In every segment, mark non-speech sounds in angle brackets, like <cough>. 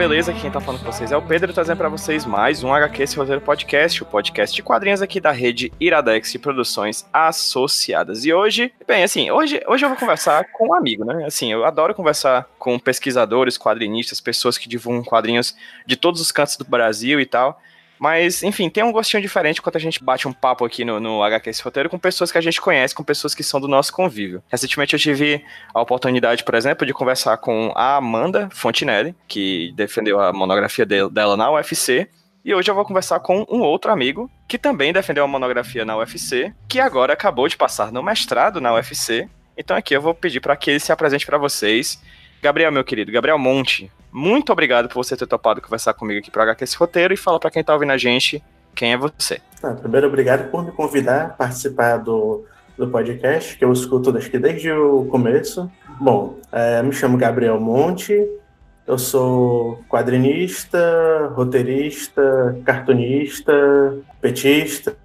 Beleza? Quem tá falando com vocês é o Pedro, trazendo para vocês mais um HQ Esse Roteiro Podcast, o podcast de quadrinhos aqui da rede Iradex de Produções Associadas. E hoje, bem, assim, hoje, hoje eu vou conversar com um amigo, né? Assim, eu adoro conversar com pesquisadores, quadrinistas, pessoas que divulgam quadrinhos de todos os cantos do Brasil e tal. Mas, enfim, tem um gostinho diferente quando a gente bate um papo aqui no, no Esse Roteiro com pessoas que a gente conhece, com pessoas que são do nosso convívio. Recentemente eu tive a oportunidade, por exemplo, de conversar com a Amanda Fontinelli, que defendeu a monografia dela na UFC. E hoje eu vou conversar com um outro amigo que também defendeu a monografia na UFC, que agora acabou de passar no mestrado na UFC. Então aqui eu vou pedir para que ele se apresente para vocês. Gabriel, meu querido, Gabriel Monte, muito obrigado por você ter topado conversar comigo aqui para HQ esse roteiro e fala para quem tá ouvindo a gente quem é você. Ah, primeiro, obrigado por me convidar a participar do, do podcast, que eu escuto que desde o começo. Bom, é, me chamo Gabriel Monte, eu sou quadrinista, roteirista, cartunista, petista,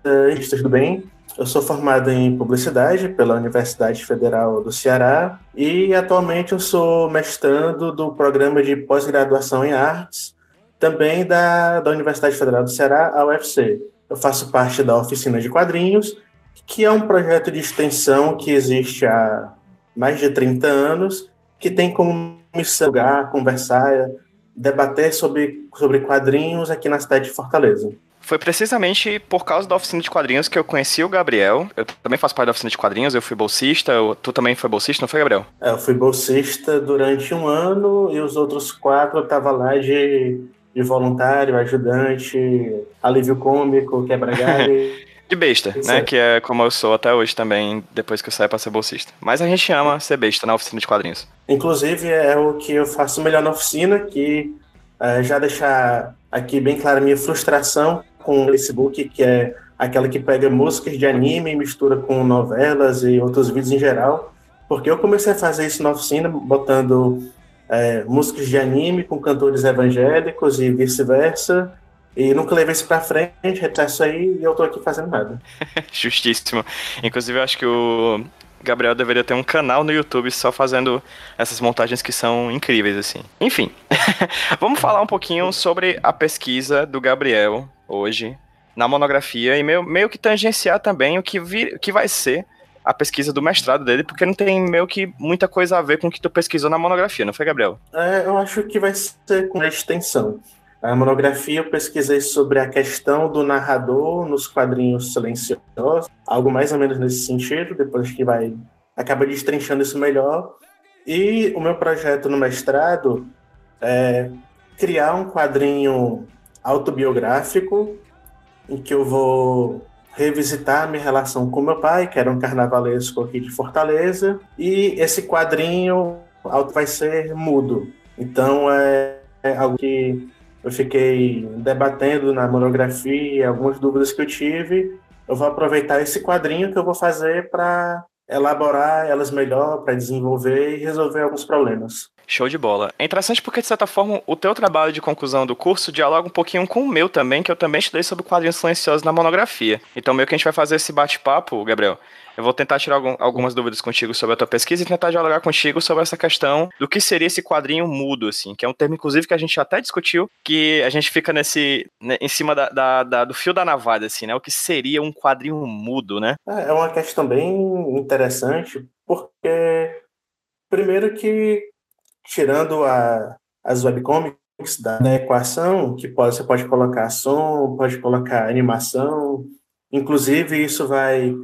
tudo bem? Eu sou formado em publicidade pela Universidade Federal do Ceará e atualmente eu sou mestrando do programa de pós-graduação em artes, também da, da Universidade Federal do Ceará, a UFC. Eu faço parte da oficina de quadrinhos, que é um projeto de extensão que existe há mais de 30 anos, que tem como missão conversar, debater sobre, sobre quadrinhos aqui na cidade de Fortaleza. Foi precisamente por causa da oficina de quadrinhos que eu conheci o Gabriel. Eu também faço parte da oficina de quadrinhos, eu fui bolsista. Tu também foi bolsista, não foi, Gabriel? É, eu fui bolsista durante um ano e os outros quatro eu tava lá de, de voluntário, ajudante, alívio cômico, quebra-galho. <laughs> de besta, né? Que é como eu sou até hoje também, depois que eu saio pra ser bolsista. Mas a gente ama ser besta na oficina de quadrinhos. Inclusive, é o que eu faço melhor na oficina, que é, já deixar aqui bem clara a minha frustração com o Facebook, que é aquela que pega músicas de anime e mistura com novelas e outros vídeos em geral. Porque eu comecei a fazer isso na oficina, botando é, músicas de anime com cantores evangélicos e vice-versa. E nunca levei isso pra frente, retraso aí e eu tô aqui fazendo nada. <laughs> Justíssimo. Inclusive, eu acho que o Gabriel deveria ter um canal no YouTube só fazendo essas montagens que são incríveis, assim. Enfim, <laughs> vamos falar um pouquinho sobre a pesquisa do Gabriel hoje na monografia e meio, meio que tangenciar também o que, vir, que vai ser a pesquisa do mestrado dele, porque não tem meio que muita coisa a ver com o que tu pesquisou na monografia, não foi, Gabriel? É, eu acho que vai ser com a extensão. A monografia eu pesquisei sobre a questão do narrador nos quadrinhos silenciosos, algo mais ou menos nesse sentido, depois que vai acaba destrinchando isso melhor. E o meu projeto no mestrado é criar um quadrinho autobiográfico em que eu vou revisitar minha relação com meu pai, que era um carnavalesco aqui de Fortaleza, e esse quadrinho vai ser mudo. Então é, é algo que eu fiquei debatendo na monografia, algumas dúvidas que eu tive. Eu vou aproveitar esse quadrinho que eu vou fazer para elaborar elas melhor, para desenvolver e resolver alguns problemas. Show de bola. É interessante porque, de certa forma, o teu trabalho de conclusão do curso dialoga um pouquinho com o meu também, que eu também estudei sobre quadrinhos silenciosos na monografia. Então, meio que a gente vai fazer esse bate-papo, Gabriel. Eu vou tentar tirar algum, algumas dúvidas contigo sobre a tua pesquisa e tentar dialogar contigo sobre essa questão do que seria esse quadrinho mudo, assim, que é um termo, inclusive, que a gente até discutiu, que a gente fica nesse, né, em cima da, da, da, do fio da navalha, assim, né? O que seria um quadrinho mudo, né? É, é uma questão bem interessante, porque, primeiro que tirando a, as webcomics da, equação, que pode, você pode colocar som, pode colocar animação, inclusive isso vai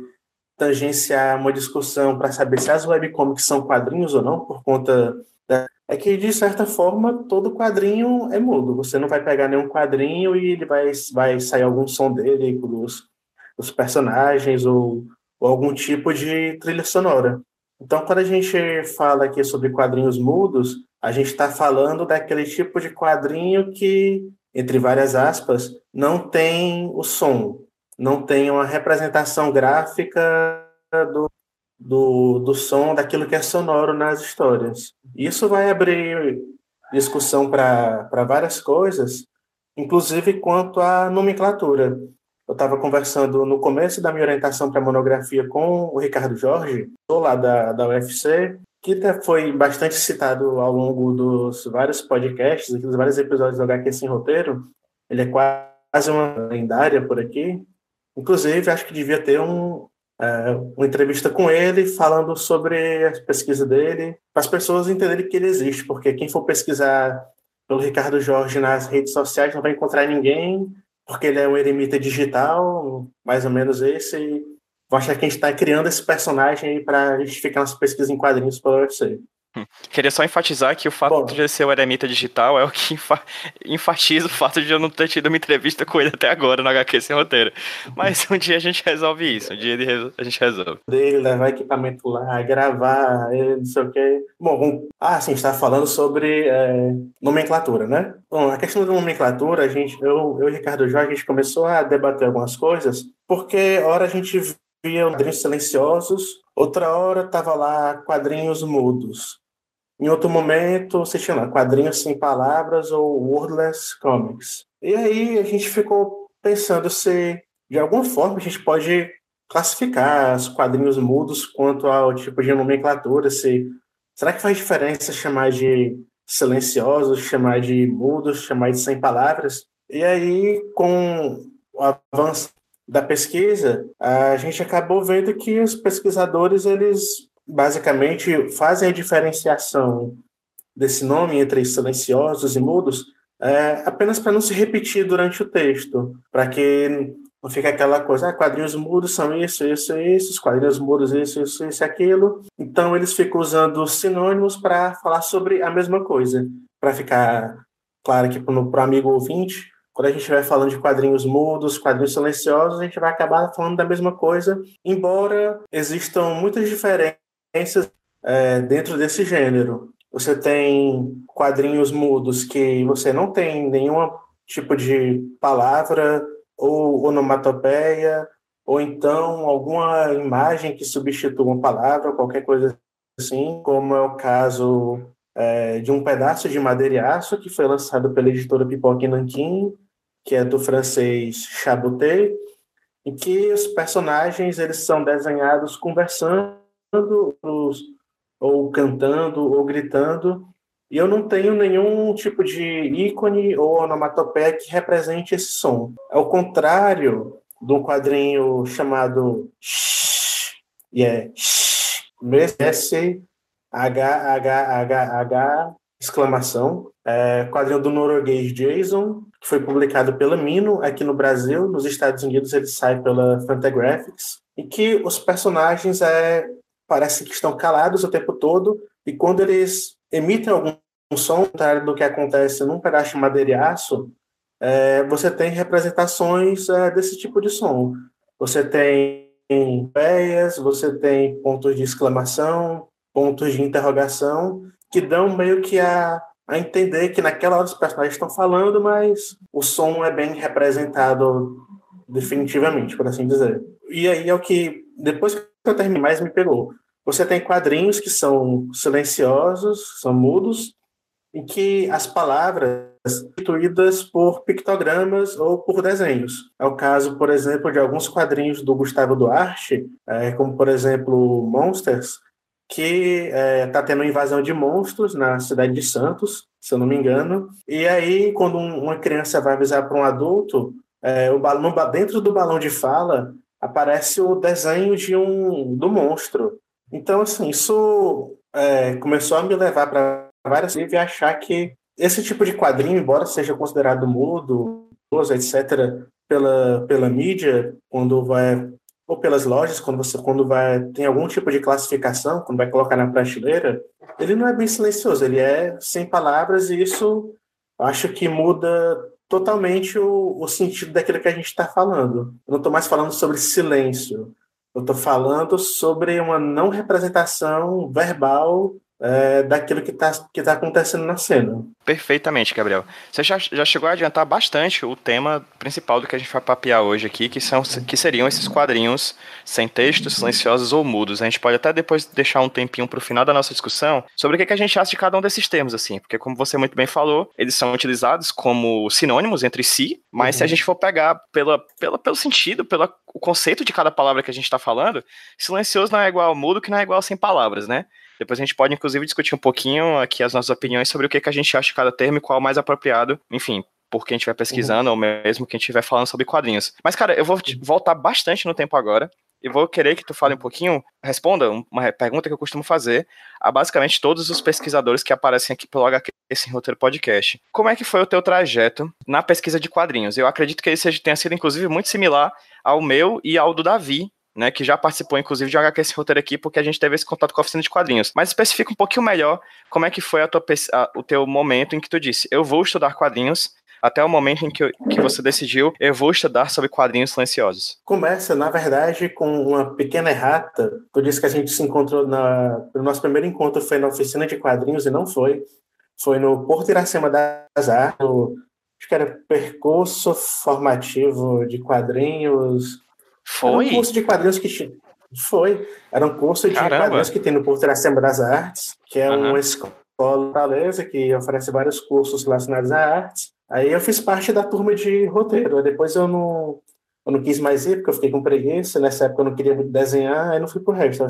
tangenciar uma discussão para saber se as webcomics são quadrinhos ou não, por conta da... É que, de certa forma, todo quadrinho é mudo. Você não vai pegar nenhum quadrinho e ele vai, vai sair algum som dele, dos, dos personagens ou, ou algum tipo de trilha sonora. Então, quando a gente fala aqui sobre quadrinhos mudos, a gente está falando daquele tipo de quadrinho que, entre várias aspas, não tem o som, não tem uma representação gráfica do, do, do som, daquilo que é sonoro nas histórias. Isso vai abrir discussão para várias coisas, inclusive quanto à nomenclatura. Eu estava conversando no começo da minha orientação para a monografia com o Ricardo Jorge, lá da, da UFC, que foi bastante citado ao longo dos vários podcasts, dos vários episódios do HQ Sem Roteiro. Ele é quase uma lendária por aqui. Inclusive, acho que devia ter um, uh, uma entrevista com ele falando sobre a pesquisa dele, para as pessoas entenderem que ele existe, porque quem for pesquisar pelo Ricardo Jorge nas redes sociais não vai encontrar ninguém, porque ele é um eremita digital, mais ou menos esse, e vou achar que a gente está criando esse personagem para justificar nossa pesquisa em quadrinhos pela UFC. Queria só enfatizar que o fato Bom, de ser o eremita digital é o que enfatiza o fato de eu não ter tido uma entrevista com ele até agora no HQ sem roteiro. Mas um dia a gente resolve isso, um dia a gente resolve. Dele, levar equipamento lá, gravar, não sei o quê. Bom, ah, sim, está falando sobre é, nomenclatura, né? Bom, a questão da nomenclatura, a gente, eu, eu e o Ricardo Jorge, a gente começou a debater algumas coisas, porque hora a gente via quadrinhos silenciosos, outra hora tava lá quadrinhos mudos. Em outro momento, você lá quadrinhos sem palavras ou wordless comics. E aí a gente ficou pensando se, de alguma forma, a gente pode classificar os quadrinhos mudos quanto ao tipo de nomenclatura. Se, será que faz diferença chamar de silenciosos, chamar de mudos, chamar de sem palavras? E aí, com o avanço da pesquisa, a gente acabou vendo que os pesquisadores eles basicamente fazem a diferenciação desse nome entre silenciosos e mudos é, apenas para não se repetir durante o texto, para que não fique aquela coisa, ah, quadrinhos mudos são isso, isso, isso, quadrinhos mudos isso, isso, isso, aquilo. Então eles ficam usando sinônimos para falar sobre a mesma coisa, para ficar claro que para o amigo ouvinte, quando a gente vai falando de quadrinhos mudos, quadrinhos silenciosos, a gente vai acabar falando da mesma coisa, embora existam muitas diferenças é, dentro desse gênero. Você tem quadrinhos mudos que você não tem nenhum tipo de palavra ou onomatopeia, ou então alguma imagem que substitua uma palavra, qualquer coisa assim, como é o caso é, de um pedaço de madeira e aço que foi lançado pela editora Pipoca Nanquim, que é do francês Chaboté, em que os personagens eles são desenhados conversando ou cantando ou gritando, e eu não tenho nenhum tipo de ícone ou onomatopeia que represente esse som. Ao contrário do quadrinho chamado Shh, e é S H H H H exclamação, é, quadrinho do norueguês Jason, que foi publicado pela Mino aqui no Brasil, nos Estados Unidos ele sai pela Fantagraphics, e que os personagens é, parecem que estão calados o tempo todo, e quando eles emitem algum som, contrário do que acontece num pedaço de madeira e aço, é, você tem representações é, desse tipo de som. Você tem peias, você tem pontos de exclamação, pontos de interrogação, que dão meio que a, a entender que naquela hora os personagens estão falando, mas o som é bem representado definitivamente, por assim dizer. E aí é o que, depois que eu terminei, mais me pegou. Você tem quadrinhos que são silenciosos, são mudos, em que as palavras substituídas por pictogramas ou por desenhos. É o caso, por exemplo, de alguns quadrinhos do Gustavo Duarte, é, como, por exemplo, Monsters, que está é, tá tendo invasão de monstros na cidade de Santos, se eu não me engano. E aí, quando um, uma criança vai avisar para um adulto, é, o balão, dentro do balão de fala aparece o desenho de um do monstro. Então, assim, isso é, começou a me levar para várias vezes e achar que esse tipo de quadrinho, embora seja considerado mudo, etc., pela, pela mídia, quando vai ou pelas lojas, quando você quando vai tem algum tipo de classificação, quando vai colocar na prateleira, ele não é bem silencioso, ele é sem palavras e isso acho que muda totalmente o, o sentido daquilo que a gente está falando. Eu não estou mais falando sobre silêncio, eu estou falando sobre uma não representação verbal é, daquilo que está que tá acontecendo na cena. Perfeitamente, Gabriel. Você já, já chegou a adiantar bastante o tema principal do que a gente vai papear hoje aqui, que, são, que seriam esses quadrinhos sem textos, silenciosos ou mudos. A gente pode até depois deixar um tempinho para o final da nossa discussão sobre o que, que a gente acha de cada um desses termos, assim, porque como você muito bem falou, eles são utilizados como sinônimos entre si, mas uhum. se a uhum. gente for pegar pela, pela, pelo sentido, pelo conceito de cada palavra que a gente está falando, silencioso não é igual mudo, que não é igual sem palavras, né? Depois a gente pode, inclusive, discutir um pouquinho aqui as nossas opiniões sobre o que, que a gente acha de cada termo e qual é o mais apropriado. Enfim, por quem estiver pesquisando uhum. ou mesmo quem estiver falando sobre quadrinhos. Mas, cara, eu vou voltar bastante no tempo agora e vou querer que tu fale um pouquinho, responda uma pergunta que eu costumo fazer a basicamente todos os pesquisadores que aparecem aqui pelo HQ esse roteiro podcast. Como é que foi o teu trajeto na pesquisa de quadrinhos? Eu acredito que ele seja, tenha sido, inclusive, muito similar ao meu e ao do Davi, né, que já participou, inclusive, de HQ esse roteiro aqui, porque a gente teve esse contato com a oficina de quadrinhos. Mas especifica um pouquinho melhor como é que foi a tua, a, o teu momento em que tu disse, eu vou estudar quadrinhos, até o momento em que, que você decidiu, eu vou estudar sobre quadrinhos silenciosos? Começa, na verdade, com uma pequena errata. Tu disse que a gente se encontrou na. O nosso primeiro encontro foi na oficina de quadrinhos e não foi. Foi no Porto Iracema das Artes, acho que era percurso formativo de quadrinhos. Foi? Era um curso de quadrinhos que tinha. Foi. Era um curso de Caramba. quadrinhos que tem no Porto Iracema das Artes, que é uhum. uma escola Fortaleza que oferece vários cursos relacionados à artes. Aí eu fiz parte da turma de roteiro. Depois eu não, eu não quis mais ir, porque eu fiquei com preguiça. Nessa época eu não queria desenhar, aí não fui pro resto.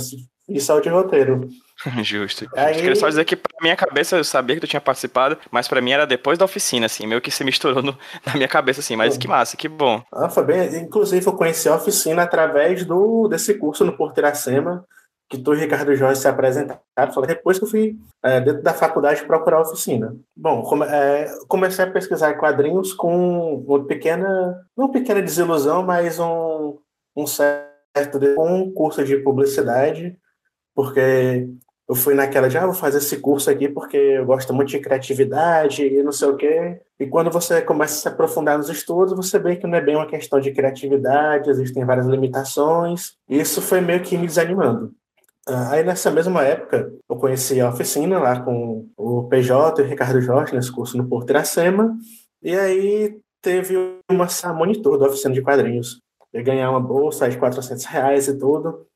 Eu só de roteiro. <laughs> Justo. Aí... Queria só dizer que minha cabeça eu sabia que tu tinha participado, mas pra mim era depois da oficina, assim, meio que se misturou no, <laughs> na minha cabeça, assim. Mas que massa, que bom. Ah, foi bem. Inclusive eu conheci a oficina através do, desse curso no Porteiracema que tu e Ricardo Jorge se apresentaram, falei, depois que eu fui é, dentro da faculdade procurar a oficina. Bom, come, é, comecei a pesquisar quadrinhos com uma pequena, não pequena desilusão, mas um, um certo um curso de publicidade, porque eu fui naquela de, ah, vou fazer esse curso aqui porque eu gosto muito de criatividade e não sei o quê. E quando você começa a se aprofundar nos estudos, você vê que não é bem uma questão de criatividade, existem várias limitações. E isso foi meio que me desanimando. Ah, aí nessa mesma época, eu conheci a oficina lá com o PJ e o Ricardo Jorge, nesse curso no Porto Iracema, e aí teve uma monitor da oficina de quadrinhos. Eu ganhar uma bolsa de 400 reais e tudo.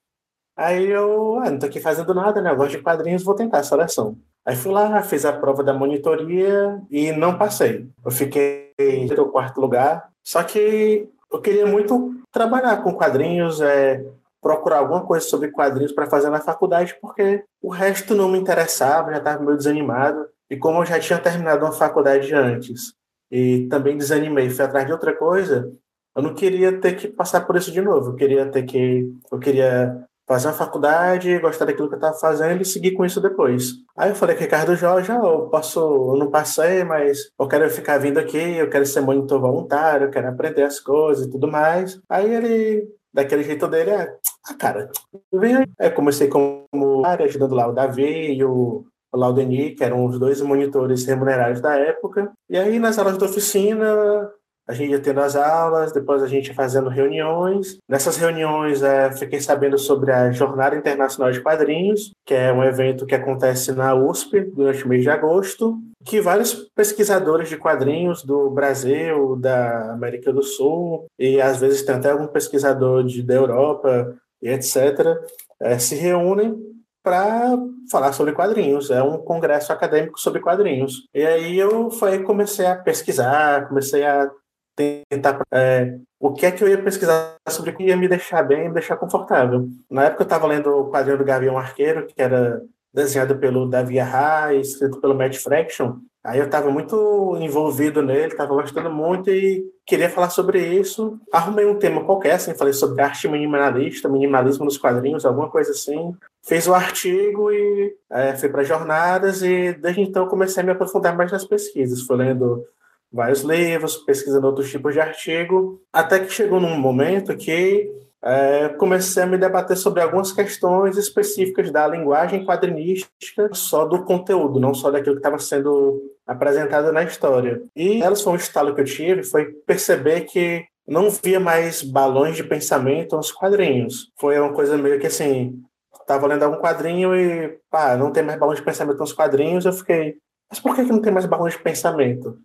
Aí eu, ah, não tô aqui fazendo nada, né? Eu gosto de quadrinhos, vou tentar a seleção. Aí fui lá, fiz a prova da monitoria e não passei. Eu fiquei no quarto lugar. Só que eu queria muito trabalhar com quadrinhos, é, procurar alguma coisa sobre quadrinhos para fazer na faculdade, porque o resto não me interessava, já estava meio desanimado. E como eu já tinha terminado uma faculdade antes e também desanimei, fui atrás de outra coisa, eu não queria ter que passar por isso de novo. Eu queria ter que. Eu queria fazer uma faculdade, gostar daquilo que eu estava fazendo e seguir com isso depois. Aí eu falei com o Ricardo Jorge, ah, eu posso, eu não passei, mas eu quero ficar vindo aqui, eu quero ser monitor voluntário, eu quero aprender as coisas e tudo mais. Aí ele, daquele jeito dele, é, ah, cara, eu venho, é, comecei como área, ajudando lá o Davi e o Laudeni, que eram os dois monitores remunerados da época. E aí, nas aulas da oficina, a gente ia tendo as aulas, depois a gente ia fazendo reuniões. Nessas reuniões, é, fiquei sabendo sobre a Jornada Internacional de Quadrinhos, que é um evento que acontece na USP durante o mês de agosto, que vários pesquisadores de quadrinhos do Brasil, da América do Sul, e às vezes tem até algum pesquisador de, da Europa e etc., é, se reúnem para falar sobre quadrinhos. É um congresso acadêmico sobre quadrinhos. E aí eu foi, comecei a pesquisar, comecei a tentar é, o que é que eu ia pesquisar sobre o que ia me deixar bem, me deixar confortável. Na época eu estava lendo o quadrinho do Gavião Arqueiro, que era desenhado pelo Davi Arra e escrito pelo Matt Fraction. Aí eu estava muito envolvido nele, estava gostando muito e queria falar sobre isso. Arrumei um tema qualquer, assim, falei sobre arte minimalista, minimalismo nos quadrinhos, alguma coisa assim. Fiz o artigo e é, fui para jornadas e desde então comecei a me aprofundar mais nas pesquisas. Fui lendo vários livros, pesquisando outros tipos de artigo, até que chegou num momento que é, comecei a me debater sobre algumas questões específicas da linguagem quadrinística, só do conteúdo, não só daquilo que estava sendo apresentado na história. E elas foi um estalo que eu tive, foi perceber que não via mais balões de pensamento nos quadrinhos. Foi uma coisa meio que assim, estava lendo algum quadrinho e, pá, não tem mais balões de pensamento nos quadrinhos, eu fiquei, mas por que, que não tem mais balões de pensamento?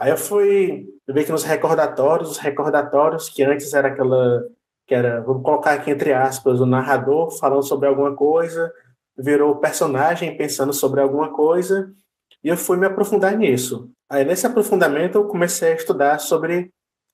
Aí eu fui ver que nos recordatórios, os recordatórios que antes era aquela que era, vamos colocar aqui entre aspas, o narrador falando sobre alguma coisa, virou o personagem pensando sobre alguma coisa, e eu fui me aprofundar nisso. Aí nesse aprofundamento eu comecei a estudar sobre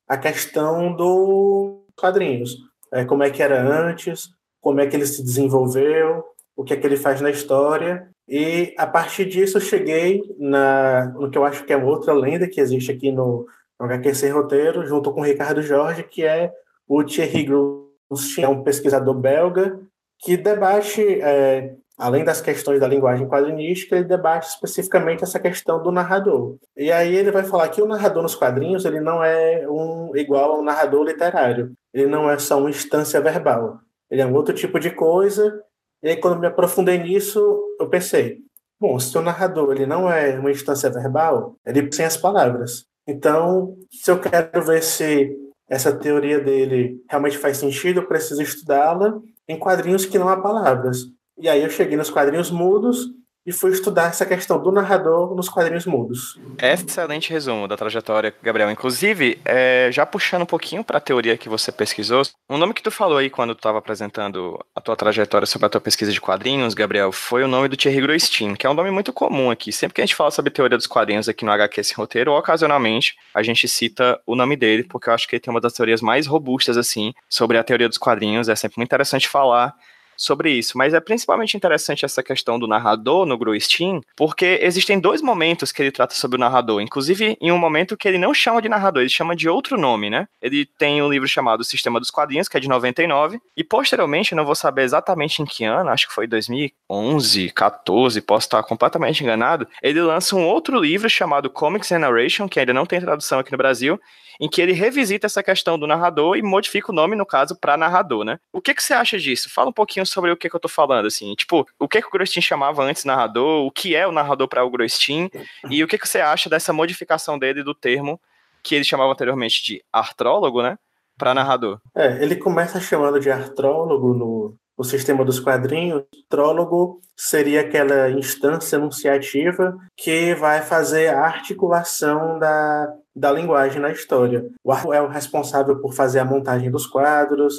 a questão dos quadrinhos, é, como é que era antes, como é que ele se desenvolveu, o que é que ele faz na história. E a partir disso cheguei na, no que eu acho que é outra lenda que existe aqui no, no HQ Sem Roteiro, junto com o Ricardo Jorge, que é o Thierry Grustin, é um pesquisador belga que debate, é, além das questões da linguagem quadrinística, ele debate especificamente essa questão do narrador. E aí ele vai falar que o narrador nos quadrinhos ele não é um igual ao narrador literário. Ele não é só uma instância verbal. Ele é um outro tipo de coisa. E aí, quando me aprofundei nisso, eu pensei, bom, se o narrador ele não é uma instância verbal, ele sem as palavras. Então, se eu quero ver se essa teoria dele realmente faz sentido, eu preciso estudá-la em quadrinhos que não há palavras. E aí eu cheguei nos quadrinhos mudos e fui estudar essa questão do narrador nos quadrinhos mudos. Excelente resumo da trajetória, Gabriel. Inclusive, é, já puxando um pouquinho para a teoria que você pesquisou, um nome que tu falou aí quando tu estava apresentando a tua trajetória sobre a tua pesquisa de quadrinhos, Gabriel, foi o nome do Thierry Groistin, que é um nome muito comum aqui. Sempre que a gente fala sobre teoria dos quadrinhos aqui no HQ Esse Roteiro, ocasionalmente a gente cita o nome dele, porque eu acho que ele tem uma das teorias mais robustas, assim, sobre a teoria dos quadrinhos. É sempre muito interessante falar sobre isso, mas é principalmente interessante essa questão do narrador no Gruistin, porque existem dois momentos que ele trata sobre o narrador, inclusive em um momento que ele não chama de narrador, ele chama de outro nome, né? Ele tem um livro chamado Sistema dos Quadrinhos, que é de 99, e posteriormente, não vou saber exatamente em que ano, acho que foi 2011, 14, posso estar completamente enganado, ele lança um outro livro chamado Comics and Narration, que ainda não tem tradução aqui no Brasil, em que ele revisita essa questão do narrador e modifica o nome, no caso, para narrador, né? O que, que você acha disso? Fala um pouquinho sobre o que, que eu tô falando, assim. Tipo, o que, que o Grostin chamava antes narrador, o que é o narrador para o Grostin, e o que, que você acha dessa modificação dele do termo que ele chamava anteriormente de artrólogo, né? Para narrador. É, ele começa chamando de artrólogo no, no sistema dos quadrinhos, trólogo seria aquela instância enunciativa que vai fazer a articulação da, da linguagem na história. O Arthur é o responsável por fazer a montagem dos quadros,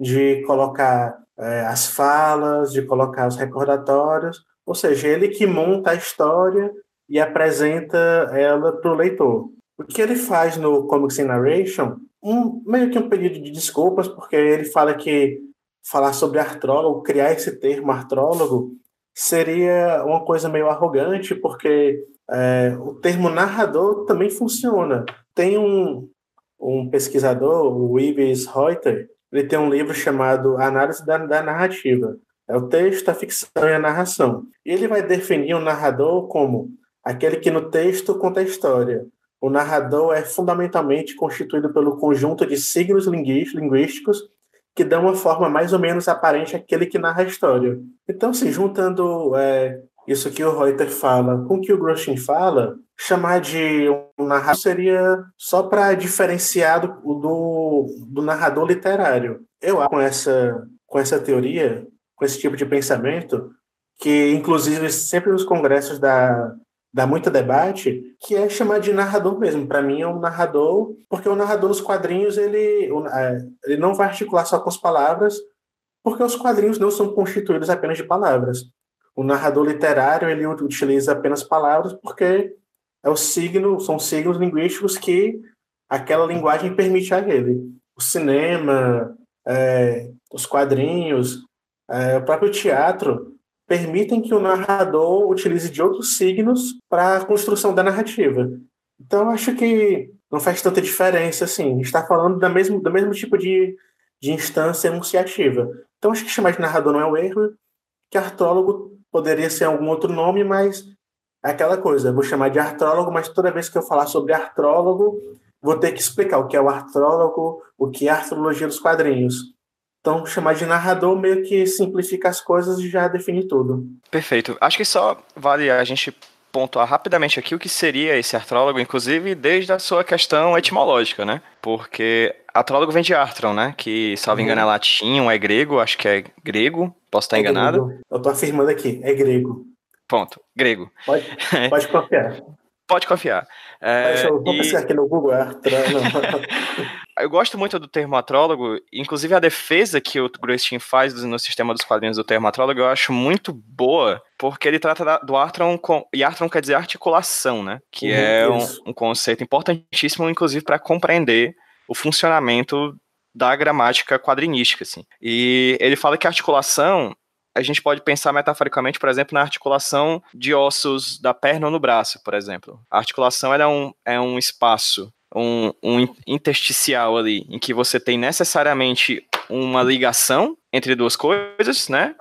de colocar é, as falas, de colocar os recordatórios, ou seja, ele que monta a história e apresenta ela para o leitor. O que ele faz no Comics Narration, um, meio que um pedido de desculpas, porque ele fala que falar sobre artrólogo, criar esse termo artrólogo, seria uma coisa meio arrogante, porque é, o termo narrador também funciona. Tem um, um pesquisador, o Ives Reuter, ele tem um livro chamado Análise da, da Narrativa. É o texto, a ficção e a narração. E ele vai definir o narrador como aquele que no texto conta a história. O narrador é fundamentalmente constituído pelo conjunto de signos linguísticos que dão uma forma mais ou menos aparente àquele que narra a história. Então, assim, juntando é, isso que o Reuter fala com o que o Groshin fala, chamar de um narrador seria só para diferenciar do, do, do, narrador literário. Eu acho com essa, com essa teoria, com esse tipo de pensamento, que inclusive sempre nos congressos da, dá muito debate, que é chamar de narrador mesmo. Para mim é um narrador, porque o narrador nos quadrinhos ele, é, ele não vai articular só com as palavras, porque os quadrinhos não são constituídos apenas de palavras. O narrador literário ele utiliza apenas palavras porque é o signo, são signos linguísticos que aquela linguagem permite a ele. O cinema, é, os quadrinhos, é, o próprio teatro permitem que o narrador utilize de outros signos para a construção da narrativa. Então, acho que não faz tanta diferença, assim, está falando da mesmo, do mesmo tipo de, de instância enunciativa. Então, acho que chamar de narrador não é um erro, que artrólogo poderia ser algum outro nome, mas é aquela coisa, vou chamar de artrólogo, mas toda vez que eu falar sobre artrólogo, vou ter que explicar o que é o artrólogo, o que é a artrologia dos quadrinhos. Então, chamar de narrador meio que simplifica as coisas e já define tudo. Perfeito. Acho que só vale a gente pontuar rapidamente aqui o que seria esse artrólogo, inclusive desde a sua questão etimológica, né? Porque artrólogo vem de artron, né? Que, salvo uhum. engano, é latim, ou é grego, acho que é grego, posso estar é enganado. Grego. Eu tô afirmando aqui, é grego. Ponto, grego. Pode, <laughs> pode confiar. Pode confiar. É, eu vou e... pesquisar aqui no Google Artron. <laughs> eu gosto muito do termo atrólogo, inclusive a defesa que o Grostin faz no sistema dos quadrinhos do termo atrólogo eu acho muito boa, porque ele trata do Artron, com, e Artron quer dizer articulação, né? Que uhum, é um, um, conceito importantíssimo, inclusive, para compreender o funcionamento da gramática quadrinística, assim. E ele fala que a articulação a gente pode pensar metaforicamente, por exemplo, na articulação de ossos da perna ou no braço, por exemplo. A articulação é, um, é um espaço, um, um intersticial ali, em que você tem necessariamente uma ligação entre duas coisas, né?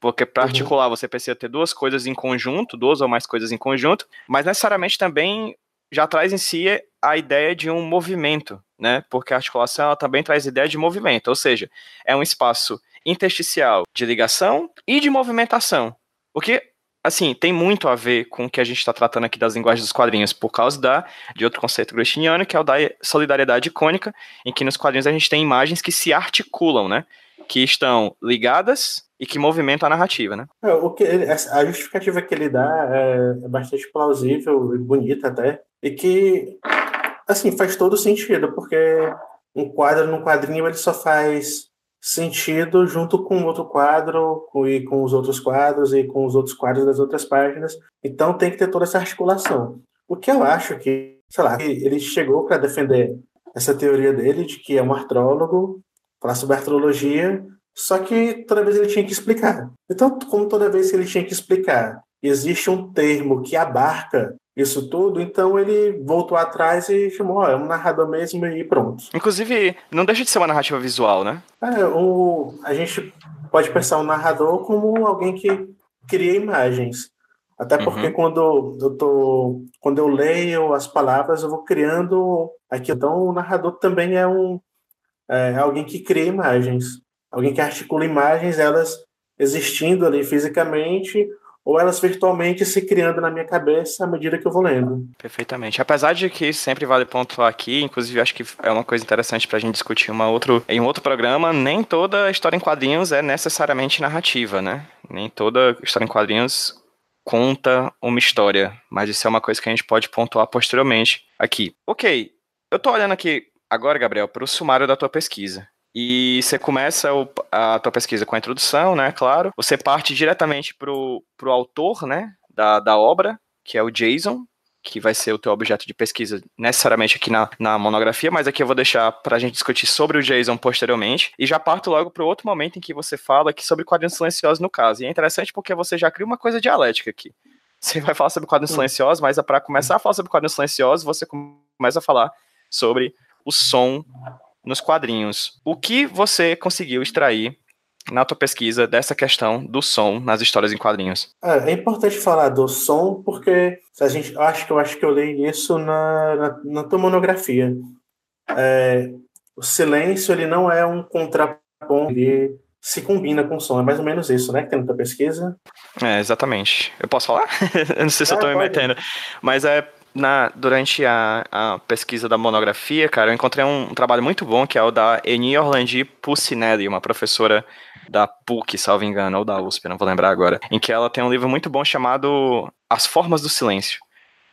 Porque para uhum. articular você precisa ter duas coisas em conjunto, duas ou mais coisas em conjunto, mas necessariamente também já traz em si a ideia de um movimento, né? Porque a articulação ela também traz ideia de movimento, ou seja, é um espaço intersticial de ligação e de movimentação. O que, assim, tem muito a ver com o que a gente está tratando aqui das linguagens dos quadrinhos, por causa da, de outro conceito grostiniano, que é o da solidariedade icônica, em que nos quadrinhos a gente tem imagens que se articulam, né? Que estão ligadas e que movimentam a narrativa, né? É, o que a justificativa que ele dá é, é bastante plausível e bonita até, e que, assim, faz todo sentido, porque um quadro no quadrinho ele só faz sentido junto com outro quadro e com os outros quadros e com os outros quadros das outras páginas. Então tem que ter toda essa articulação. O que eu acho que, sei lá, ele chegou para defender essa teoria dele de que é um artrólogo, falar sobre artrologia, só que toda vez ele tinha que explicar. Então, como toda vez que ele tinha que explicar, existe um termo que abarca isso tudo, então ele voltou atrás e chamou, ó, é um narrador mesmo e pronto. Inclusive, não deixa de ser uma narrativa visual, né? É, o, a gente pode pensar o um narrador como alguém que cria imagens. Até porque uhum. quando eu tô, quando eu leio as palavras, eu vou criando aqui. Então, o narrador também é um é, alguém que cria imagens, alguém que articula imagens, elas existindo ali fisicamente ou elas virtualmente se criando na minha cabeça à medida que eu vou lendo. Perfeitamente. Apesar de que sempre vale pontuar aqui, inclusive acho que é uma coisa interessante para a gente discutir uma outro, em um outro programa, nem toda história em quadrinhos é necessariamente narrativa, né? Nem toda história em quadrinhos conta uma história, mas isso é uma coisa que a gente pode pontuar posteriormente aqui. Ok, eu tô olhando aqui agora, Gabriel, para o sumário da tua pesquisa. E você começa o, a tua pesquisa com a introdução, né? Claro. Você parte diretamente pro, pro autor, né? Da, da obra, que é o Jason, que vai ser o teu objeto de pesquisa necessariamente aqui na, na monografia, mas aqui eu vou deixar para a gente discutir sobre o Jason posteriormente. E já parto logo para o outro momento em que você fala aqui sobre quadrinhos silenciosos no caso. E é interessante porque você já cria uma coisa dialética aqui. Você vai falar sobre quadrinhos silenciosos, mas para começar a falar sobre quadrinhos silenciosos, você começa a falar sobre o som nos quadrinhos. O que você conseguiu extrair na tua pesquisa dessa questão do som nas histórias em quadrinhos? É, é importante falar do som porque a gente acho que eu acho que eu li isso na, na, na tua monografia. É, o silêncio ele não é um contraponto, ele se combina com o som. É mais ou menos isso, né? Que tem na tua pesquisa. É, exatamente. Eu posso falar? <laughs> eu não sei se eu tô me metendo. Mas é na, durante a, a, pesquisa da monografia, cara, eu encontrei um, um, trabalho muito bom, que é o da Eni Orlandi Pucinelli, uma professora da PUC, salvo engano, ou da USP, não vou lembrar agora, em que ela tem um livro muito bom chamado As Formas do Silêncio.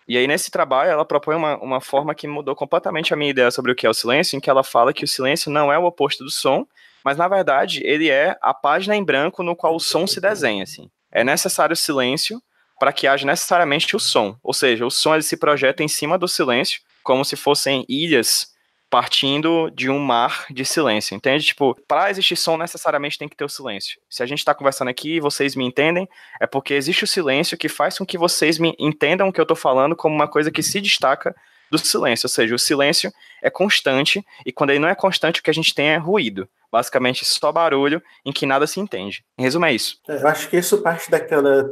E aí, nesse trabalho, ela propõe uma, uma forma que mudou completamente a minha ideia sobre o que é o silêncio, em que ela fala que o silêncio não é o oposto do som, mas, na verdade, ele é a página em branco no qual o som se desenha, assim. É necessário silêncio para que haja necessariamente o som. Ou seja, o som ele se projeta em cima do silêncio, como se fossem ilhas partindo de um mar de silêncio, entende? Tipo, para existir som necessariamente tem que ter o silêncio. Se a gente está conversando aqui e vocês me entendem, é porque existe o silêncio que faz com que vocês me entendam o que eu estou falando como uma coisa que se destaca do silêncio, ou seja, o silêncio é constante e quando ele não é constante o que a gente tem é ruído, basicamente só barulho em que nada se entende. Em resumo é isso. Eu acho que isso parte daquela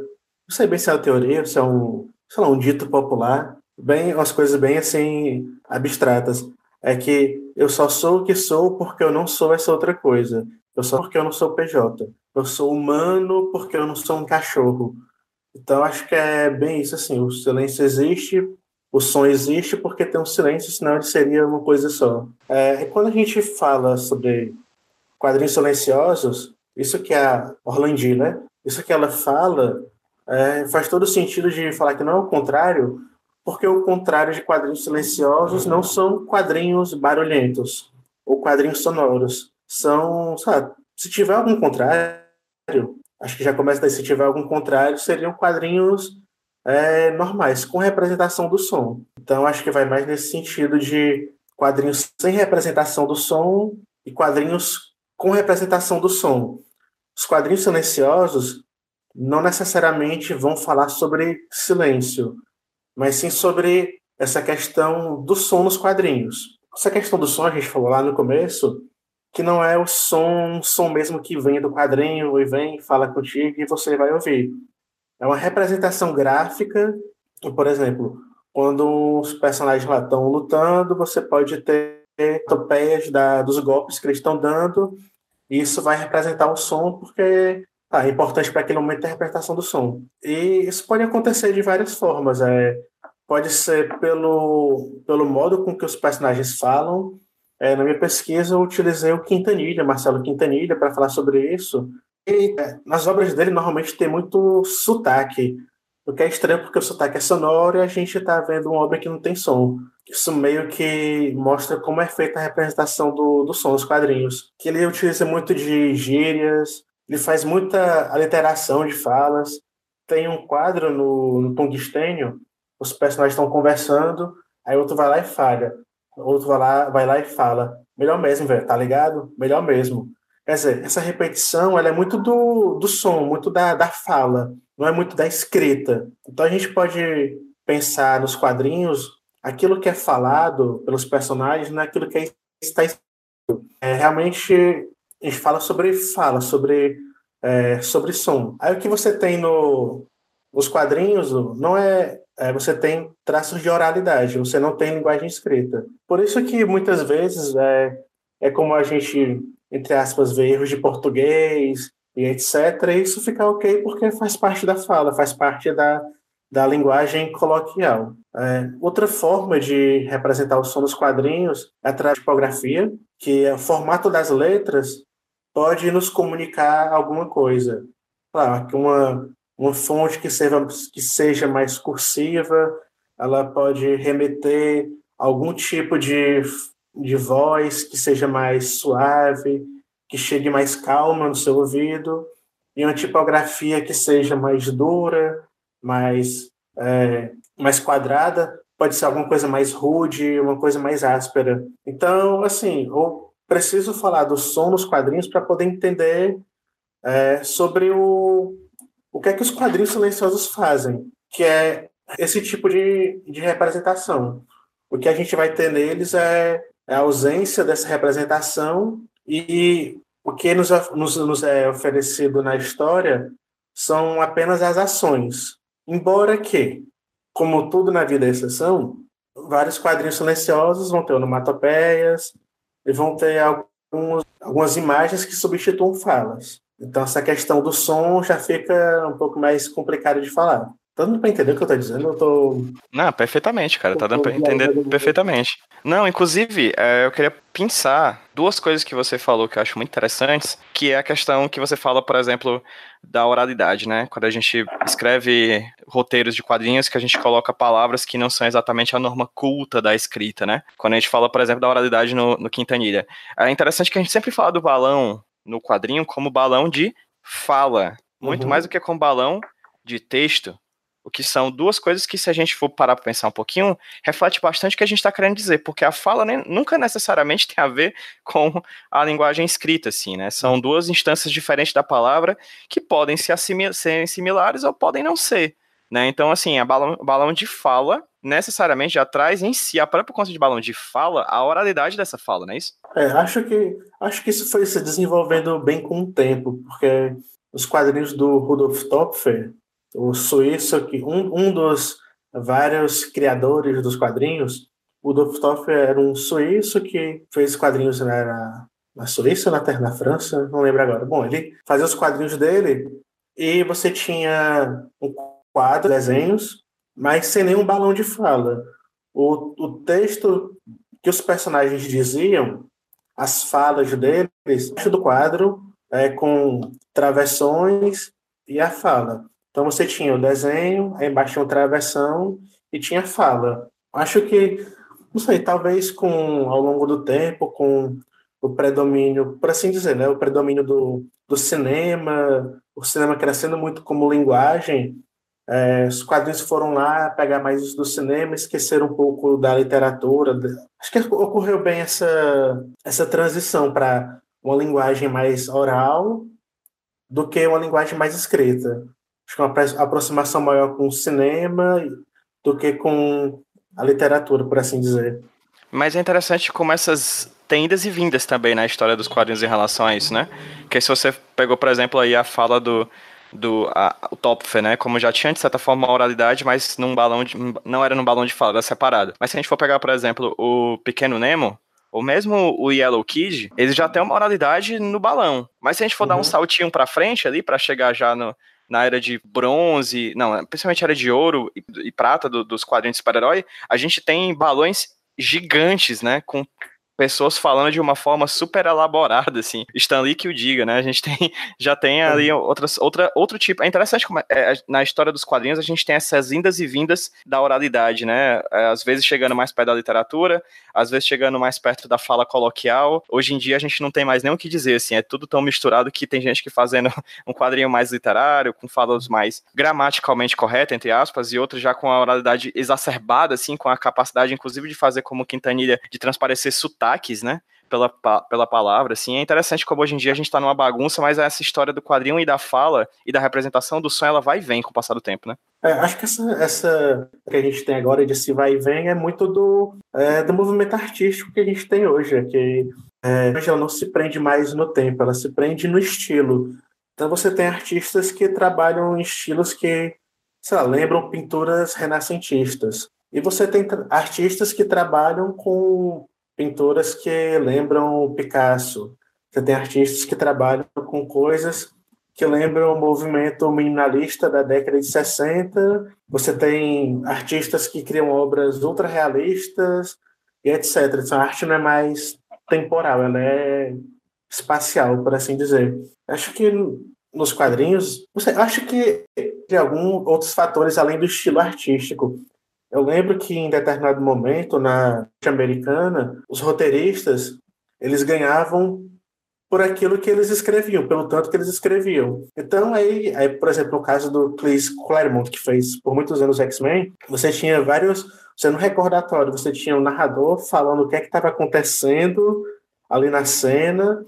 não sei bem se é uma teoria, se é um, sei lá, um dito popular, bem, umas coisas bem assim abstratas. É que eu só sou o que sou porque eu não sou essa outra coisa. Eu sou porque eu não sou PJ. Eu sou humano porque eu não sou um cachorro. Então acho que é bem isso assim. O silêncio existe, o som existe porque tem um silêncio, senão ele seria uma coisa só. É, e quando a gente fala sobre quadrinhos silenciosos, isso que é a Orlandi, né? Isso que ela fala é, faz todo sentido de falar que não é o contrário, porque o contrário de quadrinhos silenciosos não são quadrinhos barulhentos ou quadrinhos sonoros. São, sabe, se tiver algum contrário, acho que já começa daí, se tiver algum contrário, seriam quadrinhos é, normais, com representação do som. Então, acho que vai mais nesse sentido de quadrinhos sem representação do som e quadrinhos com representação do som. os quadrinhos silenciosos não necessariamente vão falar sobre silêncio, mas sim sobre essa questão do som nos quadrinhos. Essa questão do som, a gente falou lá no começo, que não é o som, som mesmo que vem do quadrinho e vem, fala contigo e você vai ouvir. É uma representação gráfica, por exemplo, quando os personagens lá estão lutando, você pode ter topeias da, dos golpes que eles estão dando, e isso vai representar o som, porque é importante para aquele momento a interpretação do som. E isso pode acontecer de várias formas. É, pode ser pelo, pelo modo com que os personagens falam. É, na minha pesquisa, eu utilizei o Quintanilha, Marcelo Quintanilha, para falar sobre isso. E é, nas obras dele, normalmente tem muito sotaque, o que é estranho porque o sotaque é sonoro e a gente está vendo uma obra que não tem som. Isso meio que mostra como é feita a representação do, do som nos quadrinhos. Que ele utiliza muito de gírias, ele faz muita aliteração de falas. Tem um quadro no, no Tungstênio os personagens estão conversando, aí outro vai lá e falha. Outro vai lá, vai lá e fala. Melhor mesmo, velho, tá ligado? Melhor mesmo. Quer dizer, essa repetição ela é muito do, do som, muito da, da fala, não é muito da escrita. Então a gente pode pensar nos quadrinhos aquilo que é falado pelos personagens, não é que está escrito. É, realmente a gente fala sobre fala, sobre, é, sobre som. Aí o que você tem no, nos quadrinhos não é é, você tem traços de oralidade, você não tem linguagem escrita. Por isso que muitas vezes é, é como a gente, entre aspas, vê erros de português e etc. E isso fica ok porque faz parte da fala, faz parte da, da linguagem coloquial. É, outra forma de representar o som nos quadrinhos é através de tipografia, que é o formato das letras pode nos comunicar alguma coisa. Claro, que uma, uma fonte que seja, que seja mais cursiva, ela pode remeter algum tipo de, de voz que seja mais suave, que chegue mais calma no seu ouvido, e uma tipografia que seja mais dura, mais, é, mais quadrada, pode ser alguma coisa mais rude, uma coisa mais áspera. Então, assim, eu preciso falar do som nos quadrinhos para poder entender é, sobre o, o que é que os quadrinhos silenciosos fazem, que é esse tipo de, de representação. O que a gente vai ter neles é, é a ausência dessa representação e o que nos, nos, nos é oferecido na história são apenas as ações. Embora que, como tudo na vida é exceção, vários quadrinhos silenciosos vão ter onomatopeias e vão ter alguns, algumas imagens que substituam falas. Então, essa questão do som já fica um pouco mais complicado de falar. Tá dando pra entender o que eu tô dizendo? Eu tô. Não, perfeitamente, cara. Tá dando pra entender perfeitamente. Não, inclusive, é, eu queria pensar duas coisas que você falou que eu acho muito interessantes, que é a questão que você fala, por exemplo, da oralidade, né? Quando a gente escreve roteiros de quadrinhos, que a gente coloca palavras que não são exatamente a norma culta da escrita, né? Quando a gente fala, por exemplo, da oralidade no, no Quintanilha. É interessante que a gente sempre fala do balão no quadrinho como balão de fala, muito uhum. mais do que como balão de texto. O que são duas coisas que, se a gente for parar para pensar um pouquinho, reflete bastante o que a gente está querendo dizer, porque a fala nem, nunca necessariamente <laughs> tem a ver com a linguagem escrita, assim, né? São duas instâncias diferentes da palavra que podem ser, ser similares ou podem não ser, né? Então, assim, a balão, balão de fala necessariamente já traz em si a própria conceito de balão de fala, a oralidade dessa fala, não é isso? É, acho que, acho que isso foi se desenvolvendo bem com o tempo, porque os quadrinhos do Rudolf Topfer, o suíço, que um, um dos vários criadores dos quadrinhos, o Topfer era um suíço que fez quadrinhos na, na Suíça ou na, na França, não lembro agora. Bom, ele fazia os quadrinhos dele e você tinha um quadro, desenhos, mas sem nenhum balão de fala. O, o texto que os personagens diziam, as falas deles, do quadro, é, com travessões e a fala. Então você tinha o desenho, aí embaixo tinha uma travessão e tinha fala. Acho que, não sei, talvez com ao longo do tempo, com o predomínio, por assim dizer, né, o predomínio do, do cinema, o cinema crescendo muito como linguagem, é, os quadrinhos foram lá pegar mais isso do cinema, esquecer um pouco da literatura. Acho que ocorreu bem essa, essa transição para uma linguagem mais oral do que uma linguagem mais escrita. Acho que uma aproximação maior com o cinema do que com a literatura, por assim dizer. Mas é interessante como essas tendas e vindas também na história dos quadrinhos em relação a isso, né? Que se você pegou, por exemplo, aí a fala do, do a, o Topfer, né? Como já tinha, de certa forma, uma oralidade, mas num balão de, não era num balão de fala, era separado. Mas se a gente for pegar, por exemplo, o Pequeno Nemo, ou mesmo o Yellow Kid, ele já tem uma oralidade no balão. Mas se a gente for uhum. dar um uhum. saltinho pra frente ali, para chegar já no, na era de bronze, não, principalmente era de ouro e, e prata do, dos quadrinhos de super-herói, a gente tem balões gigantes, né, com pessoas falando de uma forma super elaborada, assim. Stanley que o diga, né? A gente tem, <laughs> já tem ali outras, outra, outro tipo. É interessante como é, na história dos quadrinhos a gente tem essas indas e vindas da oralidade, né? É, às vezes chegando mais perto da literatura, às vezes chegando mais perto da fala coloquial. Hoje em dia a gente não tem mais nem o que dizer, assim. É tudo tão misturado que tem gente que fazendo <laughs> um quadrinho mais literário, com falas mais gramaticalmente corretas, entre aspas, e outros já com a oralidade exacerbada, assim, com a capacidade, inclusive, de fazer como Quintanilha, de transparecer sotaque sotaques, né? Pela, pela palavra, assim, é interessante como hoje em dia a gente tá numa bagunça, mas essa história do quadrinho e da fala e da representação do som, ela vai e vem com o passar do tempo, né? É, acho que essa, essa que a gente tem agora de se vai e vem é muito do, é, do movimento artístico que a gente tem hoje, que é, hoje ela não se prende mais no tempo, ela se prende no estilo. Então você tem artistas que trabalham em estilos que, sei lá, lembram pinturas renascentistas. E você tem artistas que trabalham com pinturas que lembram Picasso. Você tem artistas que trabalham com coisas que lembram o movimento minimalista da década de 60. Você tem artistas que criam obras ultra realistas e etc. Então, a arte não é mais temporal, ela é espacial, por assim dizer. Acho que nos quadrinhos, acho que tem alguns outros fatores além do estilo artístico. Eu lembro que em determinado momento na americana, os roteiristas eles ganhavam por aquilo que eles escreviam, pelo tanto que eles escreviam. Então aí, aí por exemplo, no caso do Chris Claremont que fez por muitos anos X-Men, você tinha vários, você no recordatório, você tinha um narrador falando o que é que estava acontecendo ali na cena.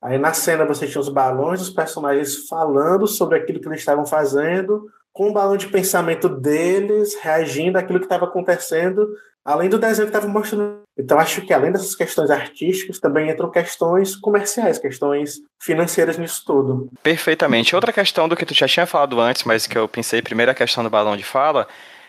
Aí na cena você tinha os balões dos personagens falando sobre aquilo que eles estavam fazendo com o balão de pensamento deles reagindo àquilo que estava acontecendo, além do desenho que estava mostrando. Então, acho que além dessas questões artísticas, também entram questões comerciais, questões financeiras nisso tudo. Perfeitamente. Outra questão do que tu já tinha falado antes, mas que eu pensei primeiro a questão do balão de fala,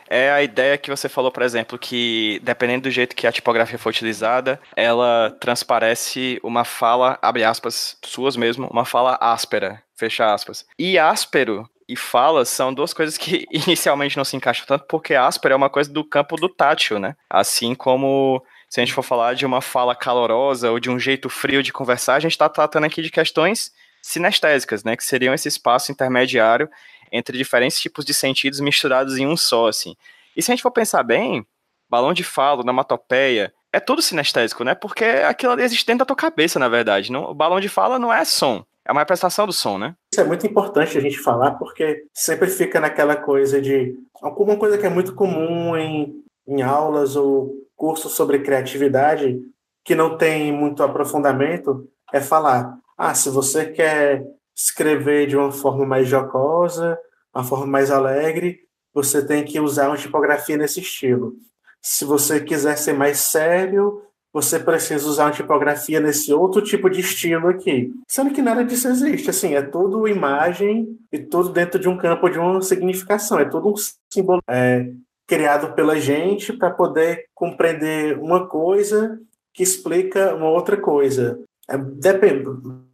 é a ideia que você falou, por exemplo, que dependendo do jeito que a tipografia for utilizada, ela transparece uma fala, abre aspas, suas mesmo, uma fala áspera, fecha aspas. E áspero e fala são duas coisas que <laughs> inicialmente não se encaixam tanto, porque áspero é uma coisa do campo do tátil, né? Assim como se a gente for falar de uma fala calorosa ou de um jeito frio de conversar, a gente está tratando aqui de questões sinestésicas, né? Que seriam esse espaço intermediário entre diferentes tipos de sentidos misturados em um só, assim. E se a gente for pensar bem, balão de fala, onomatopeia, é tudo sinestésico, né? Porque aquilo ali existe dentro da tua cabeça, na verdade. Não, o balão de fala não é som, é uma prestação do som, né? Isso é muito importante a gente falar, porque sempre fica naquela coisa de. Alguma coisa que é muito comum em, em aulas ou cursos sobre criatividade, que não tem muito aprofundamento, é falar: ah, se você quer escrever de uma forma mais jocosa, uma forma mais alegre, você tem que usar uma tipografia nesse estilo. Se você quiser ser mais sério, você precisa usar uma tipografia nesse outro tipo de estilo aqui. Sendo que nada disso existe, assim, é tudo imagem e tudo dentro de um campo de uma significação, é tudo um símbolo é, criado pela gente para poder compreender uma coisa que explica uma outra coisa. É, depende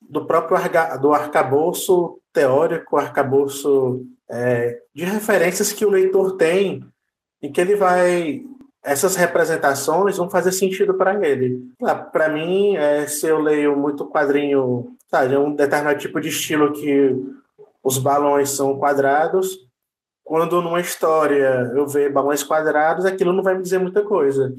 do próprio arga, do arcabouço teórico, arcabouço é, de referências que o leitor tem, em que ele vai essas representações vão fazer sentido para ele. Para mim, é, se eu leio muito quadrinho, sabe, é um determinado tipo de estilo que os balões são quadrados, quando numa história eu ver balões quadrados, aquilo não vai me dizer muita coisa.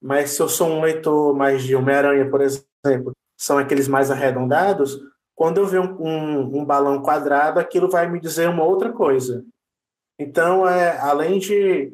Mas se eu sou um leitor mais de Homem-Aranha, por exemplo, são aqueles mais arredondados, quando eu ver um, um, um, balão quadrado, aquilo vai me dizer uma outra coisa. Então, é, além de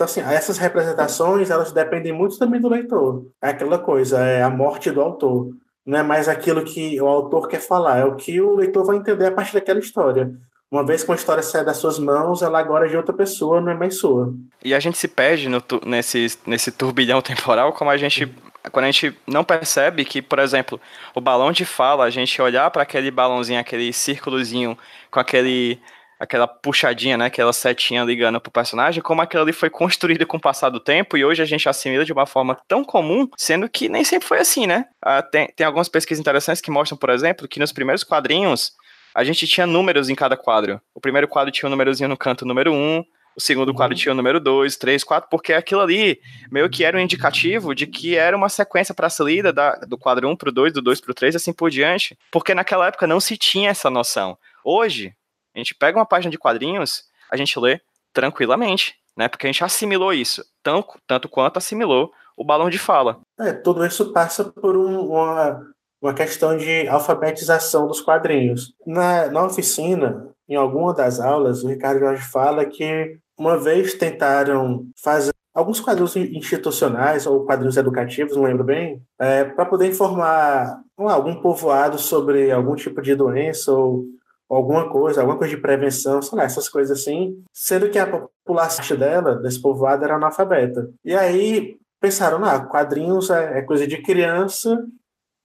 então, assim, essas representações, elas dependem muito também do leitor. É aquela coisa, é a morte do autor. não é mais aquilo que o autor quer falar, é o que o leitor vai entender a partir daquela história. Uma vez que uma história sai das suas mãos, ela agora é de outra pessoa, não é mais sua. E a gente se perde no, nesse, nesse turbilhão <laughs> temporal, como a gente. Quando a gente não percebe que, por exemplo, o balão de fala, a gente olhar para aquele balãozinho, aquele círculozinho com aquele aquela puxadinha, né, aquela setinha ligando pro personagem, como aquilo ali foi construído com o passar do tempo e hoje a gente assimila de uma forma tão comum, sendo que nem sempre foi assim, né? Ah, tem, tem algumas pesquisas interessantes que mostram, por exemplo, que nos primeiros quadrinhos a gente tinha números em cada quadro. O primeiro quadro tinha um númerozinho no canto número 1, um, o segundo quadro uhum. tinha o número 2, 3, 4, porque aquilo ali meio que era um indicativo de que era uma sequência para ser lida da, do quadro 1 para o 2, do 2 para o 3, assim por diante, porque naquela época não se tinha essa noção. Hoje, a gente pega uma página de quadrinhos, a gente lê tranquilamente, né? Porque a gente assimilou isso, tão, tanto quanto assimilou o balão de fala. É, tudo isso passa por um, uma, uma questão de alfabetização dos quadrinhos. Na, na oficina, em alguma das aulas, o Ricardo Jorge fala que uma vez tentaram fazer alguns quadrinhos institucionais ou quadrinhos educativos, não lembro bem, é, para poder informar lá, algum povoado sobre algum tipo de doença ou alguma coisa, alguma coisa de prevenção, sei lá, essas coisas assim, sendo que a população dela, desse povoado, era analfabeta. E aí pensaram, ah, quadrinhos é, é coisa de criança,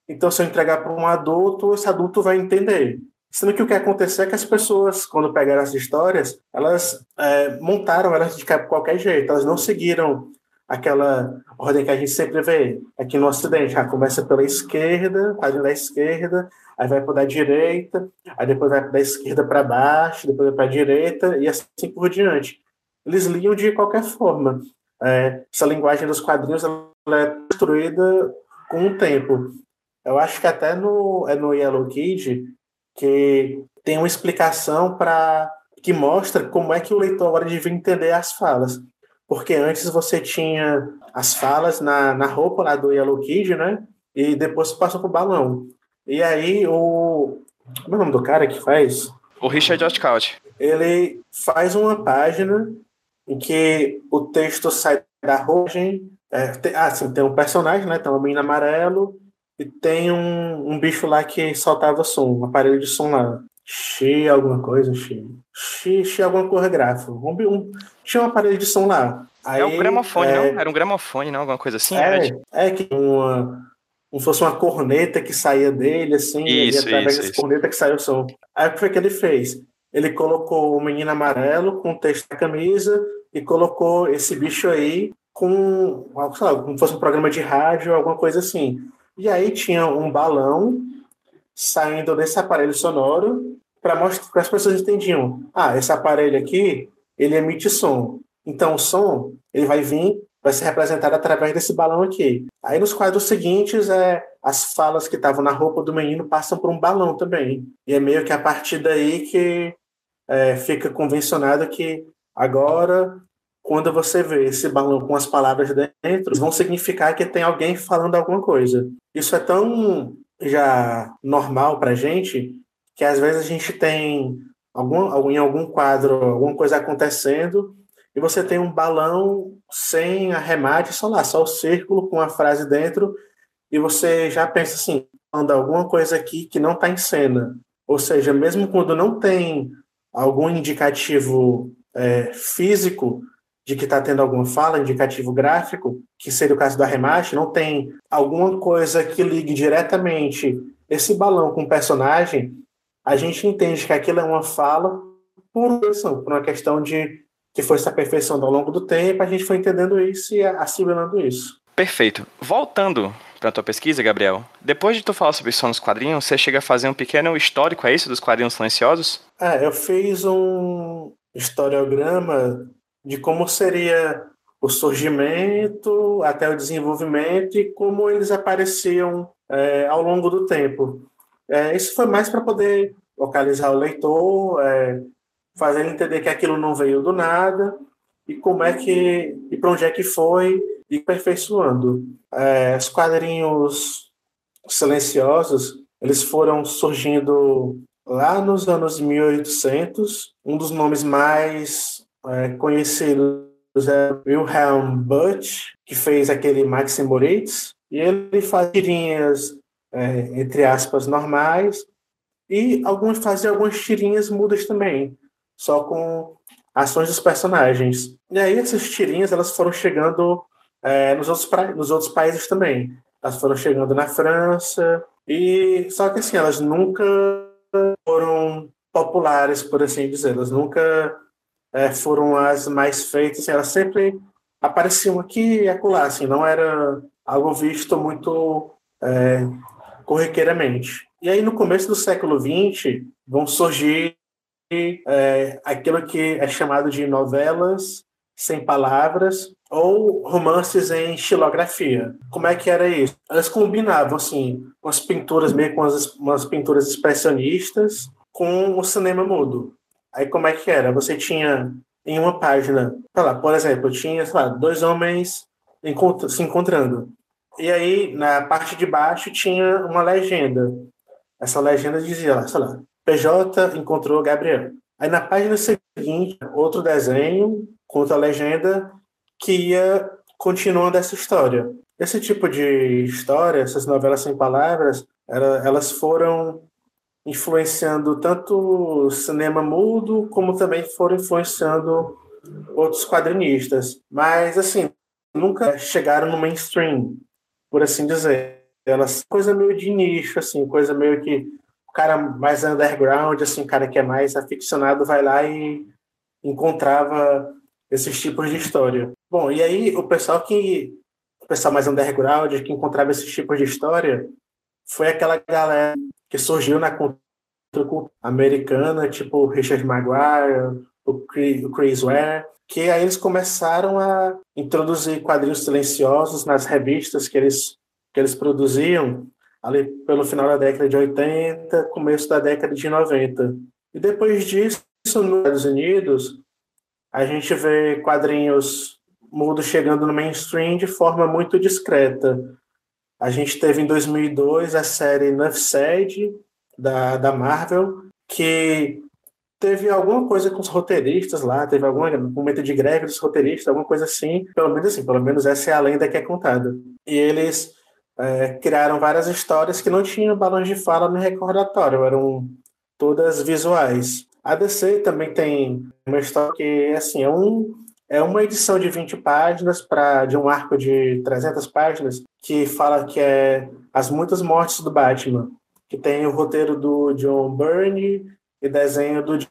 então se eu entregar para um adulto, esse adulto vai entender. Sendo que o que aconteceu é que as pessoas, quando pegaram as histórias, elas é, montaram elas de qualquer jeito, elas não seguiram aquela ordem que a gente sempre vê aqui no Ocidente. Já começa pela esquerda, quadrinho da esquerda, aí vai para a direita, aí depois vai da esquerda para baixo, depois vai para a direita e assim por diante. Eles liam de qualquer forma. É, essa linguagem dos quadrinhos ela é construída com o tempo. Eu acho que até no, é no Yellow Kid que tem uma explicação para que mostra como é que o leitor agora devia entender as falas. Porque antes você tinha as falas na, na roupa lá do Yellow Kid, né? E depois passou pro balão. E aí o. Como é o nome do cara que faz? O Richard Oscott. Ele faz uma página em que o texto sai da rogem. É, tem, ah, sim, tem um personagem, né? Tem um menino amarelo e tem um, um bicho lá que soltava som, um aparelho de som lá. Xi alguma coisa, Xi. Xi, xi alguma coisa. Um, um, tinha um aparelho de som lá. Aí, é um gramofone, é, não? Era um gramofone, não? Alguma coisa assim? É, é que uma, como se fosse uma corneta que saía dele, assim, isso, e através dessa corneta que saiu o som. Aí o que foi que ele fez? Ele colocou o menino amarelo com o texto da camisa e colocou esse bicho aí com, sei lá, como se fosse um programa de rádio, alguma coisa assim. E aí tinha um balão saindo desse aparelho sonoro para mostrar que as pessoas entendiam. Ah, esse aparelho aqui, ele emite som. Então o som, ele vai vir vai ser representado através desse balão aqui. Aí nos quadros seguintes, é, as falas que estavam na roupa do menino passam por um balão também. E é meio que a partir daí que é, fica convencionado que agora, quando você vê esse balão com as palavras dentro, vão significar que tem alguém falando alguma coisa. Isso é tão já normal para gente que às vezes a gente tem algum, em algum quadro alguma coisa acontecendo e você tem um balão sem arremate, só lá, só o círculo com a frase dentro, e você já pensa assim, anda alguma coisa aqui que não está em cena. Ou seja, mesmo quando não tem algum indicativo é, físico de que está tendo alguma fala, indicativo gráfico, que seria o caso do arremate, não tem alguma coisa que ligue diretamente esse balão com o personagem, a gente entende que aquilo é uma fala por, uma questão de que foi se aperfeiçoando ao longo do tempo, a gente foi entendendo isso e assimilando isso. Perfeito. Voltando para a tua pesquisa, Gabriel, depois de tu falar sobre som nos quadrinhos, você chega a fazer um pequeno histórico, é isso, dos quadrinhos silenciosos? É, eu fiz um historiograma de como seria o surgimento até o desenvolvimento e como eles apareciam é, ao longo do tempo. É, isso foi mais para poder localizar o leitor, é, fazendo entender que aquilo não veio do nada e como é que e para onde é que foi e aperfeiçoando. É, os quadrinhos silenciosos eles foram surgindo lá nos anos 1800. Um dos nomes mais é, conhecidos é Wilhelm Butch, que fez aquele Maxim Moritz, e ele faz tirinhas é, entre aspas, normais, e alguns faziam algumas tirinhas mudas também, só com ações dos personagens. E aí essas tirinhas elas foram chegando é, nos, outros nos outros países também. Elas foram chegando na França, e só que assim, elas nunca foram populares, por assim dizer. Elas nunca é, foram as mais feitas. Elas sempre apareciam aqui e acolá, assim, não era algo visto muito é, corriqueiramente. E aí, no começo do século XX, vão surgir é, aquilo que é chamado de novelas sem palavras ou romances em xilografia. Como é que era isso? Elas combinavam assim, umas pinturas meio com as, umas pinturas expressionistas com o cinema mudo. Aí como é que era? Você tinha em uma página, sei lá, por exemplo, tinha, sei lá, dois homens se encontrando. E aí, na parte de baixo, tinha uma legenda. Essa legenda dizia, sei lá, PJ encontrou Gabriel. Aí na página seguinte, outro desenho com outra legenda que ia continuando essa história. Esse tipo de história, essas novelas sem palavras, elas foram influenciando tanto o cinema mudo, como também foram influenciando outros quadrinistas. Mas, assim, nunca chegaram no mainstream, por assim dizer. Elas, coisa meio de nicho, assim, coisa meio que o cara mais underground, assim, o cara que é mais aficionado vai lá e encontrava esses tipos de história. Bom, e aí o pessoal que o pessoal mais underground que encontrava esses tipos de história foi aquela galera que surgiu na cultura americana, tipo Richard Maguire, o Chris Ware, que aí eles começaram a introduzir quadrinhos silenciosos nas revistas que eles, que eles produziam ali pelo final da década de 80, começo da década de 90. E depois disso, nos Estados Unidos, a gente vê quadrinhos mudos chegando no mainstream de forma muito discreta. A gente teve em 2002 a série Enough Said, da, da Marvel, que teve alguma coisa com os roteiristas lá, teve algum momento de greve dos roteiristas, alguma coisa assim, pelo menos assim, pelo menos essa é a lenda que é contada. E eles é, criaram várias histórias que não tinham balões de fala no recordatório, eram todas visuais. A DC também tem uma história que, assim, é, um, é uma edição de 20 páginas para de um arco de 300 páginas que fala que é as muitas mortes do Batman que tem o roteiro do John Byrne e desenho do Jim.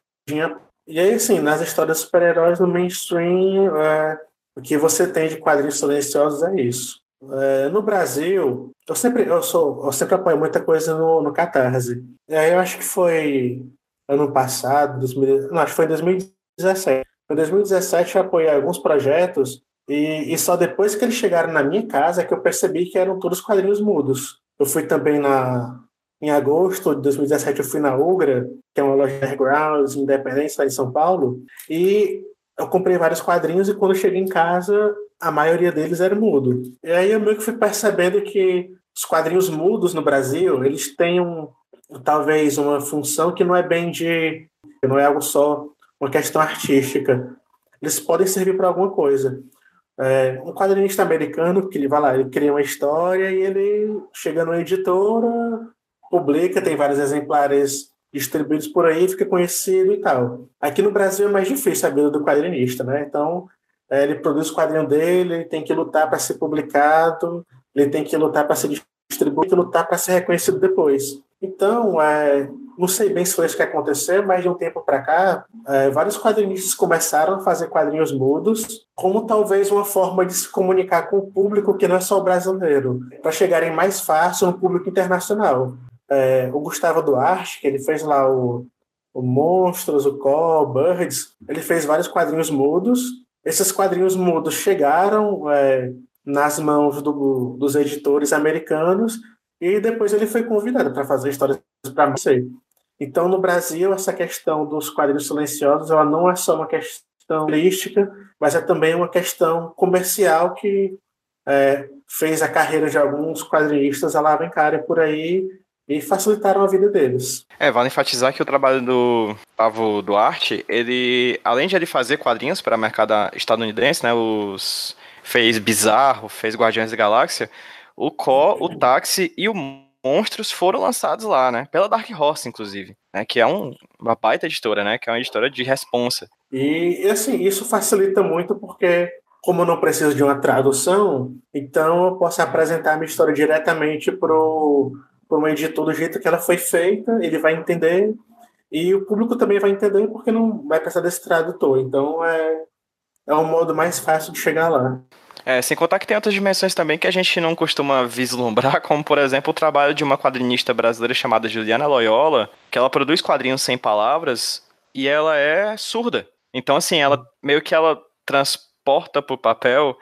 E aí, assim, nas histórias super-heróis no mainstream, é, o que você tem de quadrinhos silenciosos é isso. É, no Brasil, eu sempre, eu, sou, eu sempre apoio muita coisa no, no Catarse. E aí eu acho que foi ano passado, 2000, não, acho que foi 2017. Em 2017 eu apoiei alguns projetos e, e, só depois que eles chegaram na minha casa que eu percebi que eram todos quadrinhos mudos. Eu fui também na, em agosto de 2017, eu fui na Ugra, que é uma loja underground, independente, lá em São Paulo, e eu comprei vários quadrinhos e quando cheguei em casa, a maioria deles era mudo. E aí eu meio que fui percebendo que os quadrinhos mudos no Brasil, eles têm um, talvez uma função que não é bem de... não é algo só uma questão artística. Eles podem servir para alguma coisa. É, um quadrinista americano que ele vai lá, ele cria uma história e ele chega numa editora, publica, tem vários exemplares distribuídos por aí, fica conhecido e tal. Aqui no Brasil é mais difícil a vida do quadrinista, né? Então, é, ele produz o quadrinho dele, ele tem que lutar para ser publicado, ele tem que lutar para ser distribuído, tem que lutar para ser reconhecido depois. Então, é, não sei bem se foi isso que aconteceu, mas de um tempo para cá, é, vários quadrinistas começaram a fazer quadrinhos mudos, como talvez uma forma de se comunicar com o público que não é só o brasileiro, para chegarem mais fácil no público internacional é, o Gustavo Duarte, que ele fez lá o, o Monstros, o Call, Birds, ele fez vários quadrinhos mudos. Esses quadrinhos mudos chegaram é, nas mãos do, dos editores americanos e depois ele foi convidado para fazer histórias para você. Então, no Brasil, essa questão dos quadrinhos silenciosos ela não é só uma questão holística, mas é também uma questão comercial que é, fez a carreira de alguns quadrinistas alavancarem por aí e facilitaram a vida deles. É, vale enfatizar que o trabalho do Pavo Duarte, ele, além de ele fazer quadrinhos para o mercado estadunidense, né, os fez Bizarro, fez Guardiões da Galáxia, o Co, o Táxi e o monstros foram lançados lá, né? Pela Dark Horse, inclusive, né? Que é um, uma baita editora, né? Que é uma editora de responsa. E, e assim, isso facilita muito porque como eu não preciso de uma tradução, então eu posso apresentar a minha história diretamente para um editor do jeito que ela foi feita, ele vai entender, e o público também vai entender porque não vai precisar desse tradutor. Então é, é um modo mais fácil de chegar lá. É, sem contar que tem outras dimensões também que a gente não costuma vislumbrar, <laughs> como por exemplo o trabalho de uma quadrinista brasileira chamada Juliana Loyola, que ela produz quadrinhos sem palavras e ela é surda. Então, assim, ela meio que ela transporta para o papel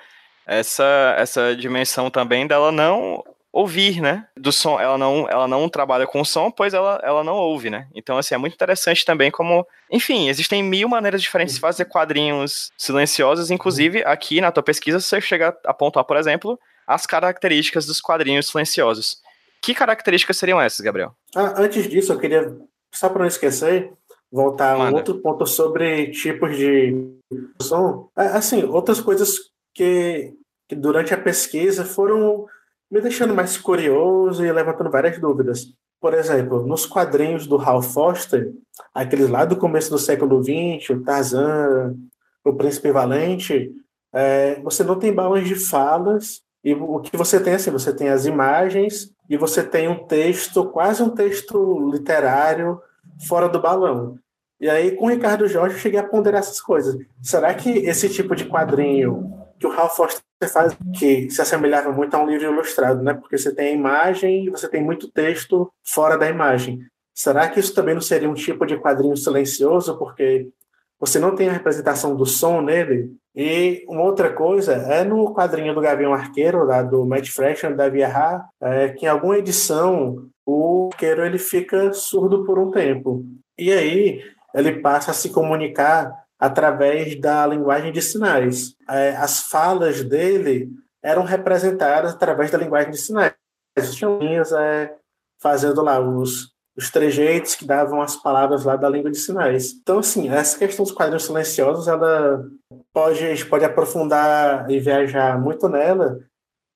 essa, essa dimensão também dela não ouvir, né? Do som, ela não, ela não trabalha com som, pois ela, ela não ouve, né? Então, assim, é muito interessante também como, enfim, existem mil maneiras diferentes de fazer quadrinhos silenciosos, inclusive aqui na tua pesquisa você chega a pontuar, por exemplo, as características dos quadrinhos silenciosos. Que características seriam essas, Gabriel? Ah, antes disso, eu queria, só para não esquecer, voltar Manda. a um outro ponto sobre tipos de som. É, assim, outras coisas que, que durante a pesquisa foram me deixando mais curioso e levantando várias dúvidas. Por exemplo, nos quadrinhos do Hal Foster, aqueles lá do começo do século XX, o Tarzan, o Príncipe Valente, é, você não tem balões de falas, e o que você tem assim, você tem as imagens e você tem um texto, quase um texto literário fora do balão. E aí, com o Ricardo Jorge, eu cheguei a ponderar essas coisas. Será que esse tipo de quadrinho que o Ralph Foster faz que se assemelhava muito a um livro ilustrado, né? Porque você tem a imagem e você tem muito texto fora da imagem. Será que isso também não seria um tipo de quadrinho silencioso, porque você não tem a representação do som nele? E uma outra coisa é no quadrinho do Gavião Arqueiro, lá do Matt Fraction, da Via é, que em alguma edição o arqueiro ele fica surdo por um tempo. E aí ele passa a se comunicar através da linguagem de sinais. É, as falas dele eram representadas através da linguagem de sinais. Tinham linhas é, fazendo lá os, os trejeitos que davam as palavras lá da língua de sinais. Então, assim, essa questão dos quadrinhos silenciosos, ela pode, a gente pode aprofundar e viajar muito nela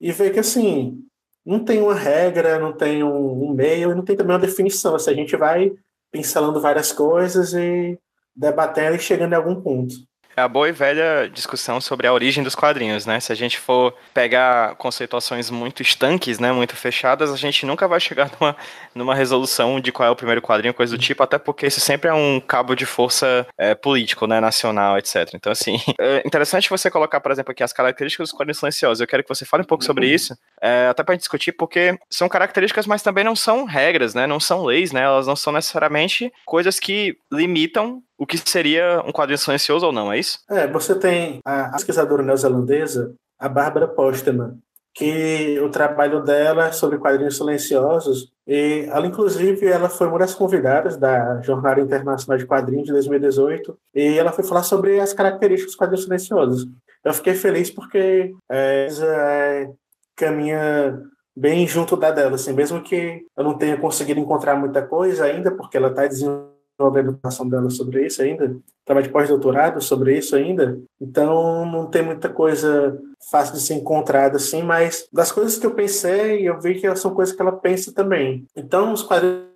e ver que, assim, não tem uma regra, não tem um, um meio não tem também uma definição. Assim, a gente vai pincelando várias coisas e debatendo e chegando em algum ponto. É a boa e velha discussão sobre a origem dos quadrinhos, né? Se a gente for pegar conceituações muito estanques, né, muito fechadas, a gente nunca vai chegar <laughs> numa, numa resolução de qual é o primeiro quadrinho, coisa do tipo, até porque isso sempre é um cabo de força é, político, né, nacional, etc. Então, assim, <laughs> é interessante você colocar, por exemplo, aqui as características dos quadrinhos silenciosos. Eu quero que você fale um pouco sobre isso, é, até pra gente discutir, porque são características, mas também não são regras, né? Não são leis, né? Elas não são necessariamente coisas que limitam o que seria um quadrinho silencioso ou não, é isso? É, você tem a pesquisadora neozelandesa, a Bárbara Postman, que o trabalho dela é sobre quadrinhos silenciosos, e ela, inclusive, ela foi uma das convidadas da Jornada Internacional de Quadrinhos de 2018, e ela foi falar sobre as características dos quadrinhos silenciosos. Eu fiquei feliz porque é, é, caminha bem junto da dela, assim, mesmo que eu não tenha conseguido encontrar muita coisa ainda, porque ela está desenvolvendo a educação dela sobre isso ainda, trabalho de pós-doutorado sobre isso ainda, então não tem muita coisa fácil de ser encontrada assim, mas das coisas que eu pensei, eu vi que são coisas que ela pensa também. Então, os quadrinhos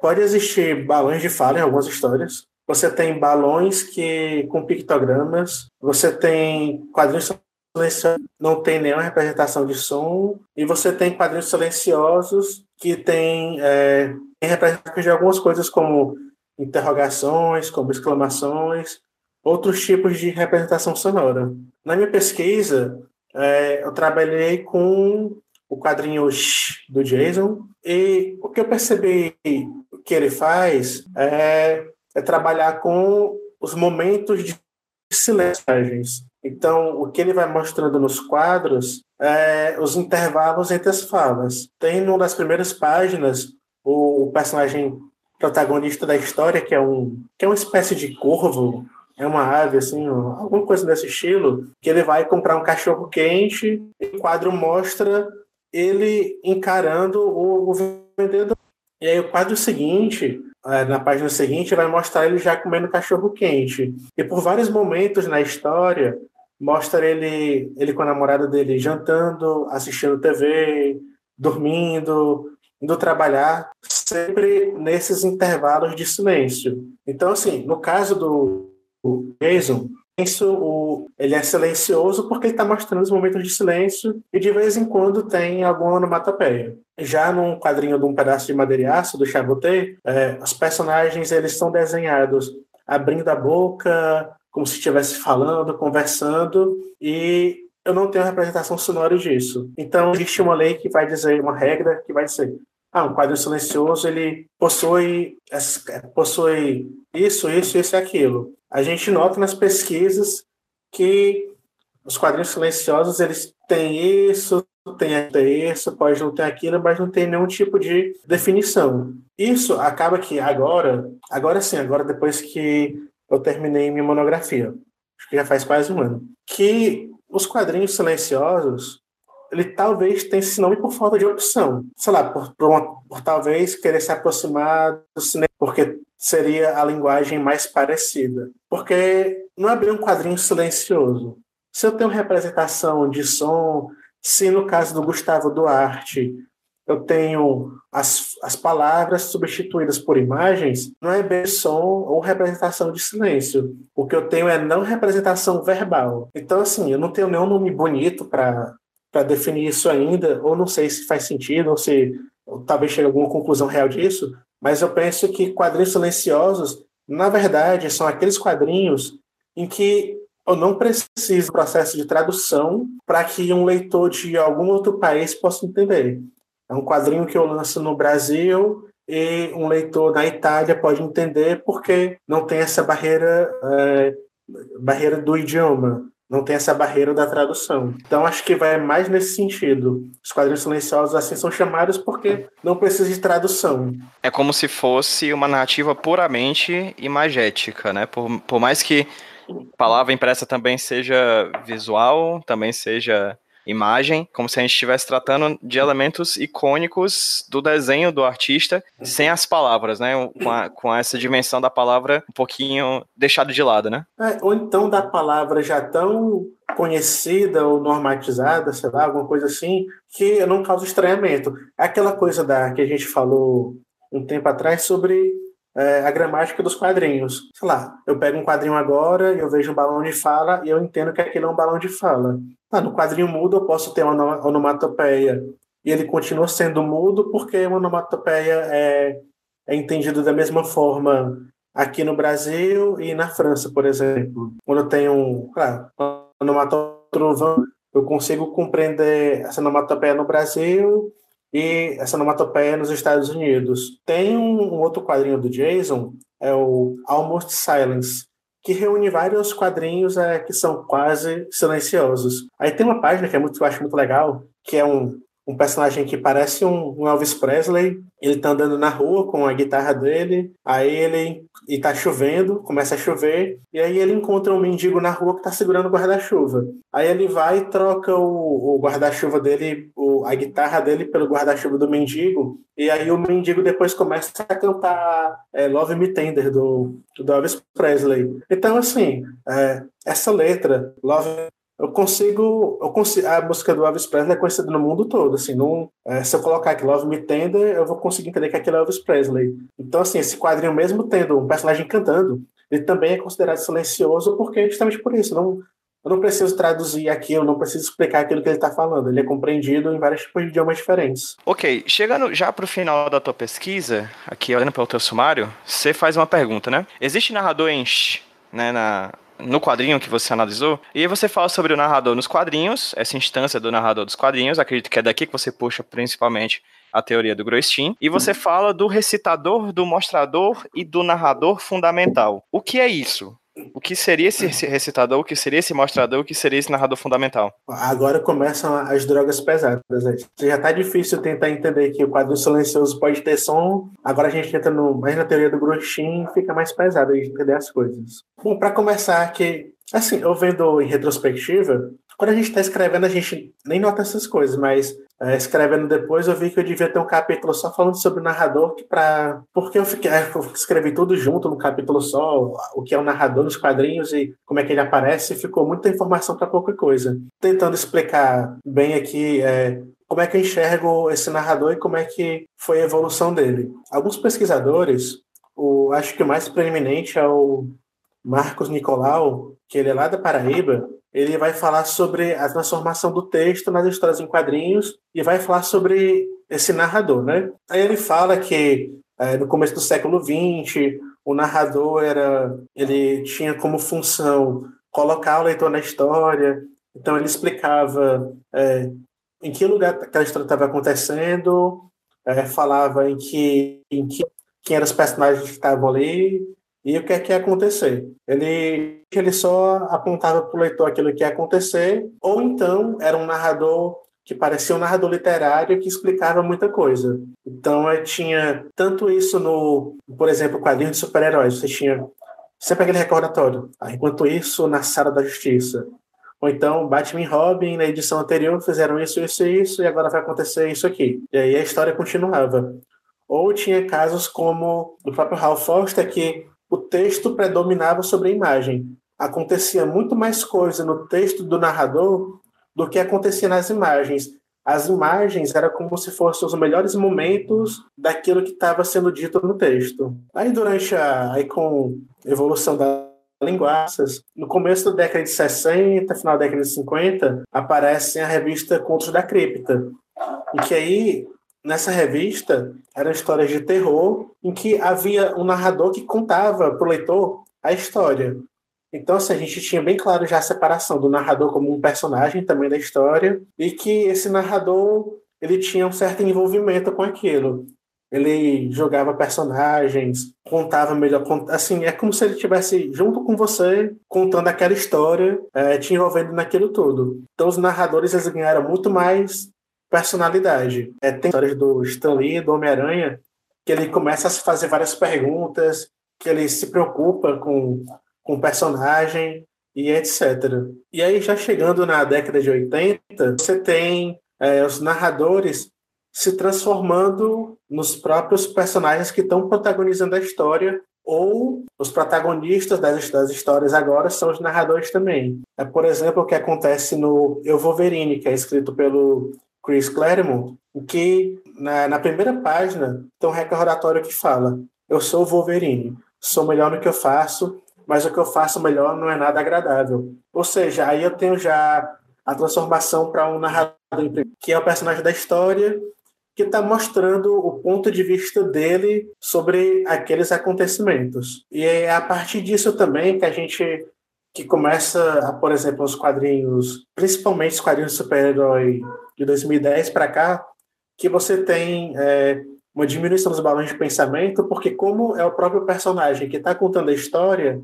pode existir balões de fala em algumas histórias. Você tem balões que com pictogramas, você tem quadrinhos silenciosos, não tem nenhuma representação de som, e você tem quadrinhos silenciosos que tem, é, tem representações de algumas coisas como interrogações, como exclamações, outros tipos de representação sonora. Na minha pesquisa, é, eu trabalhei com o quadrinho do Jason, e o que eu percebi que ele faz é, é trabalhar com os momentos de silêncio. Então, o que ele vai mostrando nos quadros é os intervalos entre as falas. Tem numa das primeiras páginas o personagem protagonista da história, que é um que é uma espécie de corvo, é uma ave, assim, alguma coisa desse estilo, que ele vai comprar um cachorro quente e o quadro mostra ele encarando o, o vendedor. E aí o quadro seguinte, é, na página seguinte, vai mostrar ele já comendo cachorro quente. E por vários momentos na história, mostra ele, ele com a namorada dele jantando, assistindo TV, dormindo, indo trabalhar sempre nesses intervalos de silêncio. Então, assim, no caso do Jason, isso, o, ele é silencioso porque ele está mostrando os momentos de silêncio e de vez em quando tem alguma onomatopeia. Já num quadrinho de um pedaço de madeira e aço, do Chaboté, é, os personagens eles são desenhados abrindo a boca, como se estivesse falando, conversando, e eu não tenho representação sonora disso. Então, existe uma lei que vai dizer, uma regra que vai dizer, ah, um quadro silencioso, ele possui, possui isso, isso, isso e aquilo. A gente nota nas pesquisas que os quadrinhos silenciosos, eles têm isso, tem isso, pode não ter aquilo, mas não tem nenhum tipo de definição. Isso acaba que agora, agora sim, agora depois que eu terminei minha monografia, acho que já faz quase um ano, que os quadrinhos silenciosos, ele talvez tenha esse nome por falta de opção. Sei lá, por, por, uma, por talvez querer se aproximar do cinema, porque seria a linguagem mais parecida. Porque não é bem um quadrinho silencioso. Se eu tenho representação de som, se no caso do Gustavo Duarte eu tenho as, as palavras substituídas por imagens, não é bem som ou representação de silêncio. O que eu tenho é não representação verbal. Então, assim, eu não tenho nenhum nome bonito para definir isso ainda, ou não sei se faz sentido, ou se ou talvez chegue a alguma conclusão real disso, mas eu penso que quadrinhos silenciosos, na verdade, são aqueles quadrinhos em que eu não preciso do processo de tradução para que um leitor de algum outro país possa entender. É um quadrinho que eu lanço no Brasil e um leitor na Itália pode entender porque não tem essa barreira, é, barreira do idioma, não tem essa barreira da tradução. Então acho que vai mais nesse sentido. Os quadrinhos silenciosos assim são chamados porque não precisa de tradução. É como se fosse uma narrativa puramente imagética, né? Por, por mais que palavra impressa também seja visual, também seja imagem, como se a gente estivesse tratando de elementos icônicos do desenho do artista, sem as palavras, né? Com, a, com essa dimensão da palavra um pouquinho deixado de lado, né? É, ou então da palavra já tão conhecida ou normatizada, sei lá, alguma coisa assim, que não causa estranhamento. É aquela coisa da que a gente falou um tempo atrás sobre é, a gramática dos quadrinhos. Sei lá, eu pego um quadrinho agora eu vejo um balão de fala e eu entendo que aquilo é um balão de fala. Ah, no quadrinho mudo eu posso ter uma onomatopeia e ele continua sendo mudo porque uma onomatopeia é, é entendido da mesma forma aqui no Brasil e na França, por exemplo. Quando eu um, claro, onomatopeia eu consigo compreender essa onomatopeia no Brasil e essa onomatopeia nos Estados Unidos. Tem um, um outro quadrinho do Jason, é o Almost Silence, que reúne vários quadrinhos é, que são quase silenciosos. Aí tem uma página que é muito, eu acho muito legal, que é um, um personagem que parece um, Elvis Presley. Ele tá andando na rua com a guitarra dele, aí ele e tá chovendo, começa a chover, e aí ele encontra um mendigo na rua que tá segurando o guarda-chuva. Aí ele vai e troca o, o guarda-chuva dele, o, a guitarra dele pelo guarda-chuva do mendigo, e aí o mendigo depois começa a cantar é, Love Me Tender do, do Elvis Presley. Então, assim, é, essa letra, Love eu consigo, eu consigo. A música do Elvis Presley é conhecida no mundo todo. Assim, é, se eu colocar aqui Love Me Tender, eu vou conseguir entender que aquilo é Elvis Presley. Então, assim, esse quadrinho, mesmo tendo um personagem cantando, ele também é considerado silencioso porque justamente por isso. Não, eu não preciso traduzir aquilo, não preciso explicar aquilo que ele está falando. Ele é compreendido em vários tipos de idiomas diferentes. Ok, chegando já para o final da tua pesquisa, aqui olhando para o teu sumário, você faz uma pergunta, né? Existe narrador em né, na, no quadrinho que você analisou. E aí você fala sobre o narrador nos quadrinhos, essa instância do narrador dos quadrinhos, acredito que é daqui que você puxa principalmente a teoria do Groistin. E você fala do recitador, do mostrador e do narrador fundamental. O que é isso? O que seria esse recitador? O que seria esse mostrador? O que seria esse narrador fundamental? Agora começam as drogas pesadas. Já tá difícil tentar entender que o quadro silencioso pode ter som. Agora a gente entra no, mais na teoria do Groshin e fica mais pesado a gente entender as coisas. Bom, para começar, que assim, eu vendo em retrospectiva, quando a gente está escrevendo, a gente nem nota essas coisas, mas é, escrevendo depois, eu vi que eu devia ter um capítulo só falando sobre o narrador, que pra... porque eu, fiquei, eu escrevi tudo junto no capítulo só, o que é o narrador nos quadrinhos e como é que ele aparece, ficou muita informação para pouca coisa. Tentando explicar bem aqui é, como é que eu enxergo esse narrador e como é que foi a evolução dele. Alguns pesquisadores, o, acho que o mais preeminente é o Marcos Nicolau, que ele é lá da Paraíba, ele vai falar sobre a transformação do texto nas histórias em quadrinhos e vai falar sobre esse narrador, né? Aí ele fala que é, no começo do século XX o narrador era, ele tinha como função colocar o leitor na história, então ele explicava é, em que lugar aquela história estava acontecendo, é, falava em que, em que quem eram os personagens que estavam ali, e o que é que ia acontecer. Ele, ele só apontava para o leitor aquilo que ia acontecer, ou então era um narrador que parecia um narrador literário que explicava muita coisa. Então, eu tinha tanto isso no, por exemplo, quadrinho de super-heróis. Você tinha sempre aquele recordatório. Ah, enquanto isso, na Sala da Justiça. Ou então, Batman e Robin, na edição anterior, fizeram isso, isso e isso, e agora vai acontecer isso aqui. E aí a história continuava. Ou tinha casos como do próprio Hal Foster, que o texto predominava sobre a imagem. Acontecia muito mais coisa no texto do narrador do que acontecia nas imagens. As imagens eram como se fossem os melhores momentos daquilo que estava sendo dito no texto. Aí durante a aí com a evolução da linguagens, no começo da década de 60, final da década de 50, aparece a revista Contos da Cripta, e que aí nessa revista eram histórias de terror em que havia um narrador que contava para o leitor a história. Então, assim, a gente tinha bem claro já a separação do narrador como um personagem também da história e que esse narrador ele tinha um certo envolvimento com aquilo. Ele jogava personagens, contava melhor, assim, é como se ele estivesse junto com você contando aquela história, é, te envolvendo naquilo tudo. Então, os narradores eles ganharam muito mais personalidade. É, tem histórias do Stan Lee, do Homem-Aranha, que ele começa a se fazer várias perguntas, que ele se preocupa com, com o personagem e etc. E aí, já chegando na década de 80, você tem é, os narradores se transformando nos próprios personagens que estão protagonizando a história, ou os protagonistas das, das histórias agora são os narradores também. É, por exemplo, o que acontece no Eu Wolverine, que é escrito pelo Chris Claremont, em que na, na primeira página tem um recordatório que fala: Eu sou o Wolverine, sou melhor no que eu faço, mas o que eu faço melhor não é nada agradável. Ou seja, aí eu tenho já a transformação para um narrador, que é o personagem da história, que está mostrando o ponto de vista dele sobre aqueles acontecimentos. E é a partir disso também que a gente que começa, por exemplo, os quadrinhos, principalmente os quadrinhos de super-herói de 2010 para cá, que você tem é, uma diminuição dos balões de pensamento, porque como é o próprio personagem que está contando a história,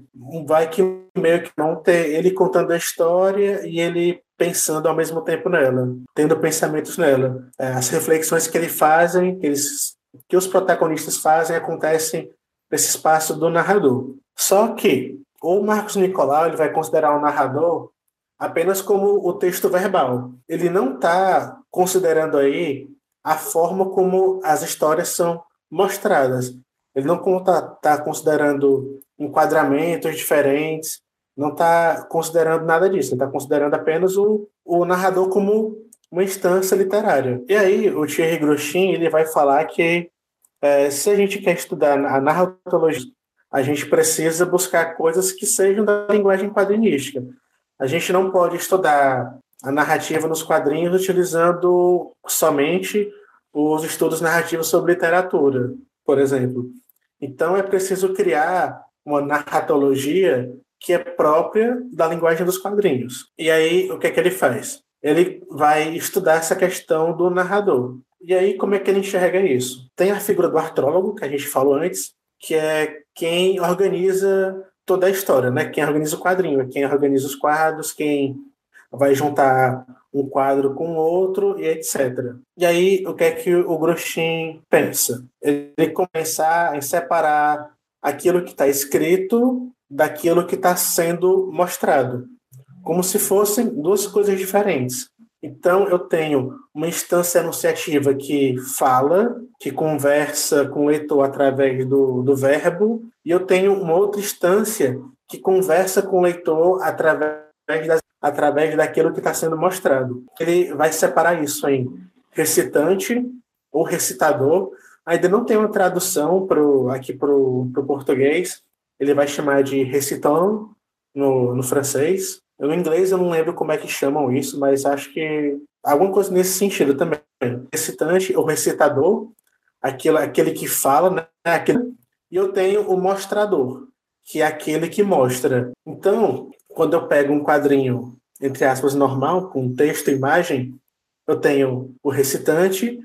vai que meio que não ter ele contando a história e ele pensando ao mesmo tempo nela, tendo pensamentos nela. É, as reflexões que ele fazem, que, eles, que os protagonistas fazem, acontecem nesse espaço do narrador. Só que o Marcos Nicolau ele vai considerar o narrador apenas como o texto verbal. Ele não está considerando aí a forma como as histórias são mostradas. Ele não está tá considerando enquadramentos diferentes, não está considerando nada disso. Ele está considerando apenas o, o narrador como uma instância literária. E aí, o Thierry Groshin ele vai falar que é, se a gente quer estudar a narratologia a gente precisa buscar coisas que sejam da linguagem quadrinística. A gente não pode estudar a narrativa nos quadrinhos utilizando somente os estudos narrativos sobre literatura, por exemplo. Então é preciso criar uma narratologia que é própria da linguagem dos quadrinhos. E aí o que é que ele faz? Ele vai estudar essa questão do narrador. E aí como é que ele enxerga isso? Tem a figura do artrólogo que a gente falou antes, que é quem organiza toda a história, né? Quem organiza o quadrinho, quem organiza os quadros, quem vai juntar um quadro com outro e etc. E aí, o que é que o Groshin pensa? Ele começar a separar aquilo que está escrito daquilo que está sendo mostrado. como se fossem duas coisas diferentes. Então, eu tenho uma instância anunciativa que fala, que conversa com o leitor através do, do verbo, e eu tenho uma outra instância que conversa com o leitor através, das, através daquilo que está sendo mostrado. Ele vai separar isso em recitante ou recitador. Ainda não tem uma tradução pro, aqui para o português. Ele vai chamar de recitant no, no francês. No inglês eu não lembro como é que chamam isso, mas acho que alguma coisa nesse sentido também. Recitante ou recitador, aquele, aquele que fala, né? Aquele, e eu tenho o mostrador, que é aquele que mostra. Então, quando eu pego um quadrinho, entre aspas, normal, com texto e imagem, eu tenho o recitante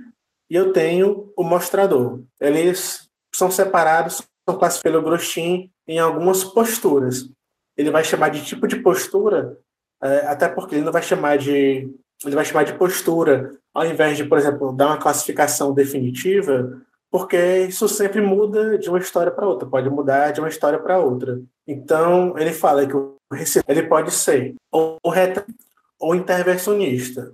e eu tenho o mostrador. Eles são separados, são classificados pelo Grostin em algumas posturas ele vai chamar de tipo de postura, é, até porque ele não vai chamar de ele vai chamar de postura, ao invés de, por exemplo, dar uma classificação definitiva, porque isso sempre muda de uma história para outra, pode mudar de uma história para outra. Então, ele fala que o ele pode ser ou reta ou intervencionista.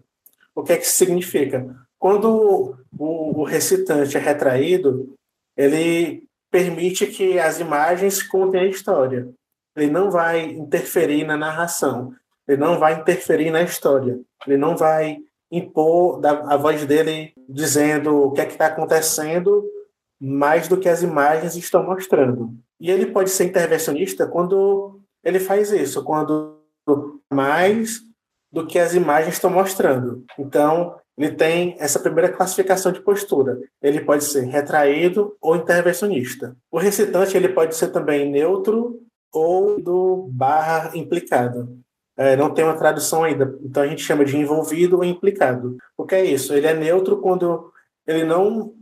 O que é que isso significa? Quando o, o recitante é retraído, ele permite que as imagens contem a história ele não vai interferir na narração, ele não vai interferir na história, ele não vai impor a voz dele dizendo o que é que está acontecendo mais do que as imagens estão mostrando. E ele pode ser intervencionista quando ele faz isso, quando mais do que as imagens estão mostrando. Então, ele tem essa primeira classificação de postura. Ele pode ser retraído ou intervencionista. O recitante ele pode ser também neutro ou do barra implicado. É, não tem uma tradução ainda, então a gente chama de envolvido ou implicado. O que é isso? Ele é neutro quando ele não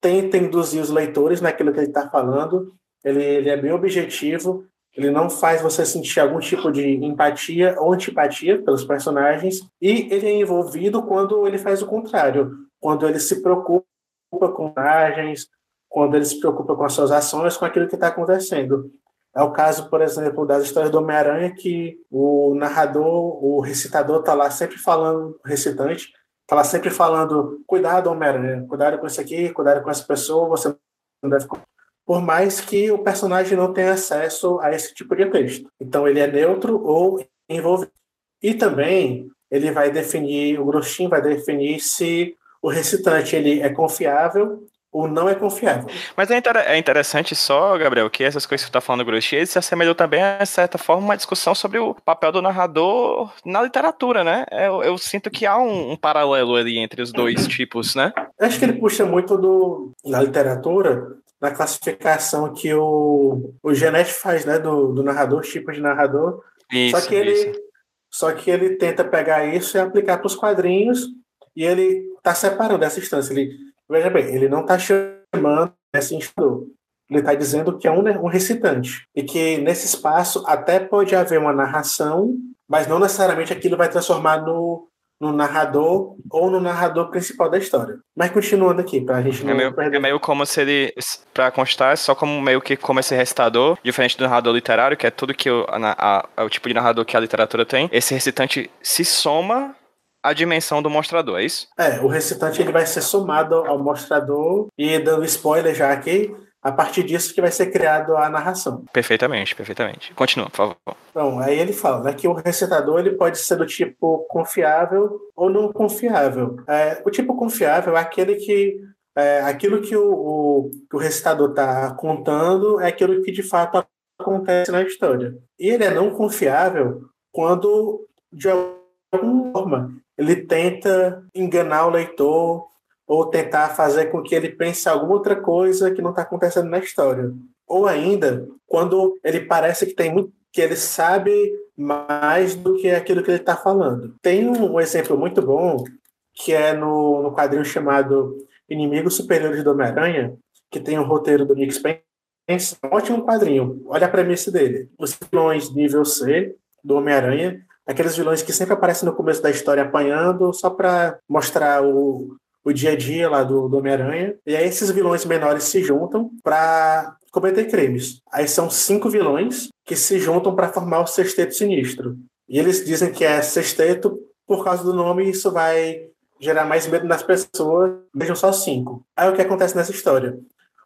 tenta induzir os leitores naquilo que ele está falando, ele, ele é bem objetivo, ele não faz você sentir algum tipo de empatia ou antipatia pelos personagens, e ele é envolvido quando ele faz o contrário, quando ele se preocupa com personagens, quando ele se preocupa com as suas ações, com aquilo que está acontecendo. É o caso, por exemplo, das histórias do Homem-Aranha, que o narrador, o recitador está lá sempre falando, recitante, está lá sempre falando, cuidado, Homem-Aranha, cuidado com isso aqui, cuidado com essa pessoa, você não deve... Por mais que o personagem não tenha acesso a esse tipo de texto. Então, ele é neutro ou envolvido. E também, ele vai definir, o Grostin vai definir se o recitante ele é confiável ou não é confiável. Mas é, é interessante só, Gabriel, que essas coisas que você está falando, Groschier, se assemelhou também, a certa forma, uma discussão sobre o papel do narrador na literatura, né? Eu, eu sinto que há um, um, paralelo ali entre os dois tipos, né? Acho que ele puxa muito do, na literatura, na classificação que o, o Genete faz, né, do, do narrador, tipo de narrador. Isso, só que ele só que ele tenta pegar isso e aplicar para os quadrinhos e ele está separando essa instância. Ele Veja bem, ele não está chamando esse instrutor. Ele está dizendo que é um, um recitante. E que nesse espaço até pode haver uma narração, mas não necessariamente aquilo vai transformar no, no narrador ou no narrador principal da história. Mas continuando aqui, para a gente é não é meio, perder. É meio como se ele, para constar, é só como meio que como esse recitador, diferente do narrador literário, que é tudo que o, a, a, o tipo de narrador que a literatura tem, esse recitante se soma a dimensão do mostrador, é isso? É, o recitante ele vai ser somado ao mostrador e dando spoiler já aqui, a partir disso que vai ser criado a narração. Perfeitamente, perfeitamente. Continua, por favor. Então, aí ele fala né, que o recitador ele pode ser do tipo confiável ou não confiável. É, o tipo confiável é aquele que é, aquilo que o, o, que o recitador está contando é aquilo que de fato acontece na história. E ele é não confiável quando de alguma forma ele tenta enganar o leitor ou tentar fazer com que ele pense alguma outra coisa que não está acontecendo na história. Ou ainda, quando ele parece que tem muito, que ele sabe mais do que aquilo que ele está falando. Tem um, exemplo muito bom que é no, no quadrinho chamado Inimigos Superiores do Homem-Aranha, que tem o um roteiro do Nick Spencer. Um ótimo quadrinho. Olha a premissa dele. Os vilões nível C do Homem-Aranha aqueles vilões que sempre aparecem no começo da história apanhando, só para mostrar o, o dia a dia lá do, do Homem-Aranha. E aí esses vilões menores se juntam para cometer crimes. Aí são cinco vilões que se juntam para formar o Sexteto Sinistro. E eles dizem que é sexteto por causa do nome, isso vai gerar mais medo nas pessoas. Vejam só cinco. Aí o que acontece nessa história?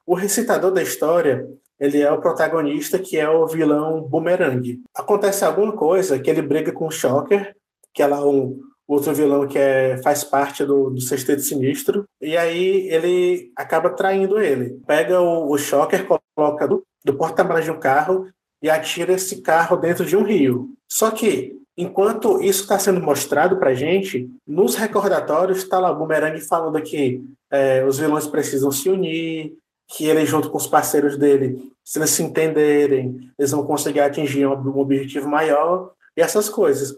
O recitador da história, ele é o protagonista, que é o vilão Boomerang. Acontece alguma coisa que ele briga com o Shocker, que é lá um outro vilão que é, faz parte do, do Sexteto Sinistro, e aí ele acaba traindo ele. Pega o, o Shocker, coloca do, do porta-malas de um carro e atira esse carro dentro de um rio. Só que, enquanto isso está sendo mostrado para gente, nos recordatórios está lá o Boomerang falando que é, os vilões precisam se unir, que ele junto com os parceiros dele, se eles se entenderem, eles vão conseguir atingir um, objetivo maior e essas coisas.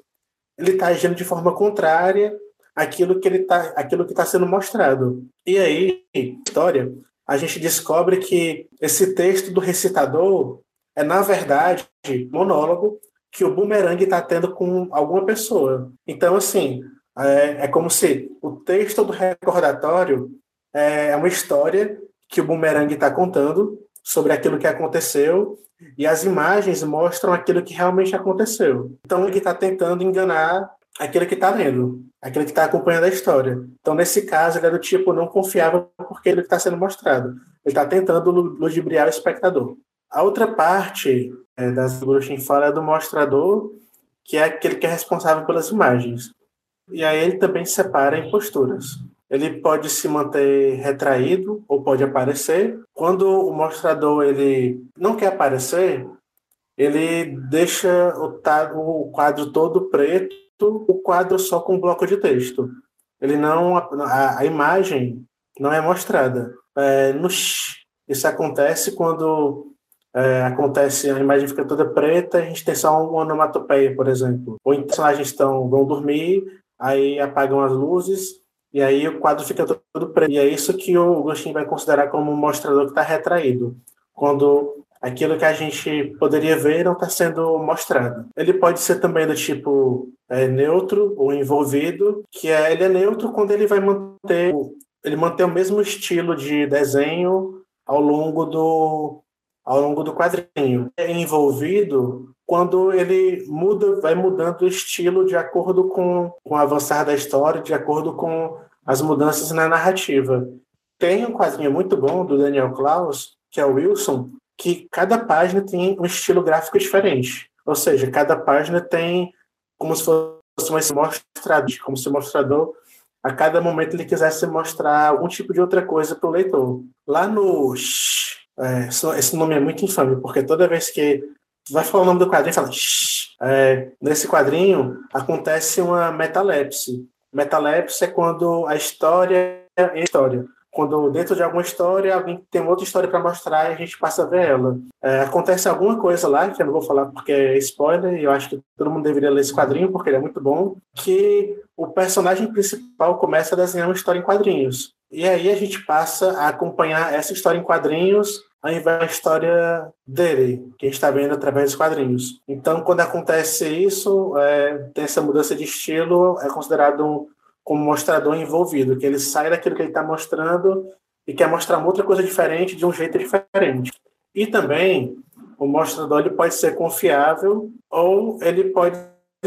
Ele está agindo de forma contrária àquilo que ele tá, aquilo que está sendo mostrado. E aí, história, a gente descobre que esse texto do recitador é, na verdade, monólogo que o Boomerang está tendo com alguma pessoa. Então, assim, é, é, como se o texto do recordatório é, é uma história que o Boomerang está contando sobre aquilo que aconteceu e as imagens mostram aquilo que realmente aconteceu. Então, ele está tentando enganar aquele que está lendo, aquele que está acompanhando a história. Então, nesse caso, ele é do tipo não confiável porque ele está sendo mostrado. Ele está tentando ludibriar o espectador. A outra parte é, das que fala é do mostrador, que é aquele que é responsável pelas imagens. E aí ele também separa em posturas. Ele pode se manter retraído ou pode aparecer. Quando o mostrador ele não quer aparecer, ele deixa o, o quadro todo preto, o quadro só com um bloco de texto. Ele não a, a imagem não é mostrada. É, no, isso acontece quando é, acontece, a imagem fica toda preta, a gente tem só uma onomatopeia, por exemplo. Ou então, os personagens estão, vão dormir, aí apagam as luzes, e aí o quadro fica todo preto. E é isso que o Gostin vai considerar como um mostrador que está retraído. Quando aquilo que a gente poderia ver não está sendo mostrado. Ele pode ser também do tipo é, neutro ou envolvido, que é ele é neutro quando ele vai manter ele mantém o mesmo estilo de desenho ao longo do ao longo do quadrinho. É envolvido quando ele muda, vai mudando o estilo de acordo com, com o avançar da história, de acordo com as mudanças na narrativa. Tem um quadrinho muito bom do Daniel Klaus, que é o Wilson, que cada página tem um estilo gráfico diferente. Ou seja, cada página tem como se fosse um mostrador, como se o mostrador a cada momento ele quisesse mostrar algum tipo de outra coisa para o leitor. Lá no é, esse nome é muito infame, porque toda vez que vai falar o nome do quadrinho, fala é, nesse quadrinho acontece uma metalepse. Metalepse é quando a história é história. Quando dentro de alguma história alguém tem outra história para mostrar e a gente passa a ver ela. É, acontece alguma coisa lá, que eu não vou falar porque é spoiler, e eu acho que todo mundo deveria ler esse quadrinho porque ele é muito bom, que o personagem principal começa a desenhar uma história em quadrinhos. E aí a gente passa a acompanhar essa história em quadrinhos ao invés da história dele, que a gente está vendo através dos quadrinhos. Então, quando acontece isso, é, tem essa mudança de estilo, é considerado um, como mostrador envolvido, que ele sai daquilo que ele está mostrando e quer mostrar uma outra coisa diferente de um jeito diferente. E também, o mostrador ele pode ser confiável ou ele pode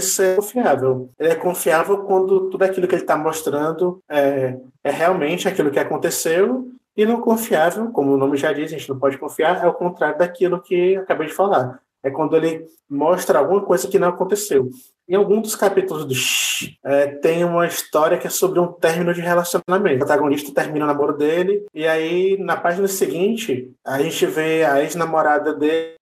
ser confiável. Ele é confiável quando tudo aquilo que ele está mostrando é, é realmente aquilo que aconteceu e não confiável, como o nome já diz, a gente não pode confiar, é o contrário daquilo que acabei de falar. É quando ele mostra alguma coisa que não aconteceu. Em algum dos capítulos do Shhh, é, tem uma história que é sobre um término de relacionamento. O protagonista termina o namoro dele, e aí na página seguinte, a gente vê a ex-namorada dele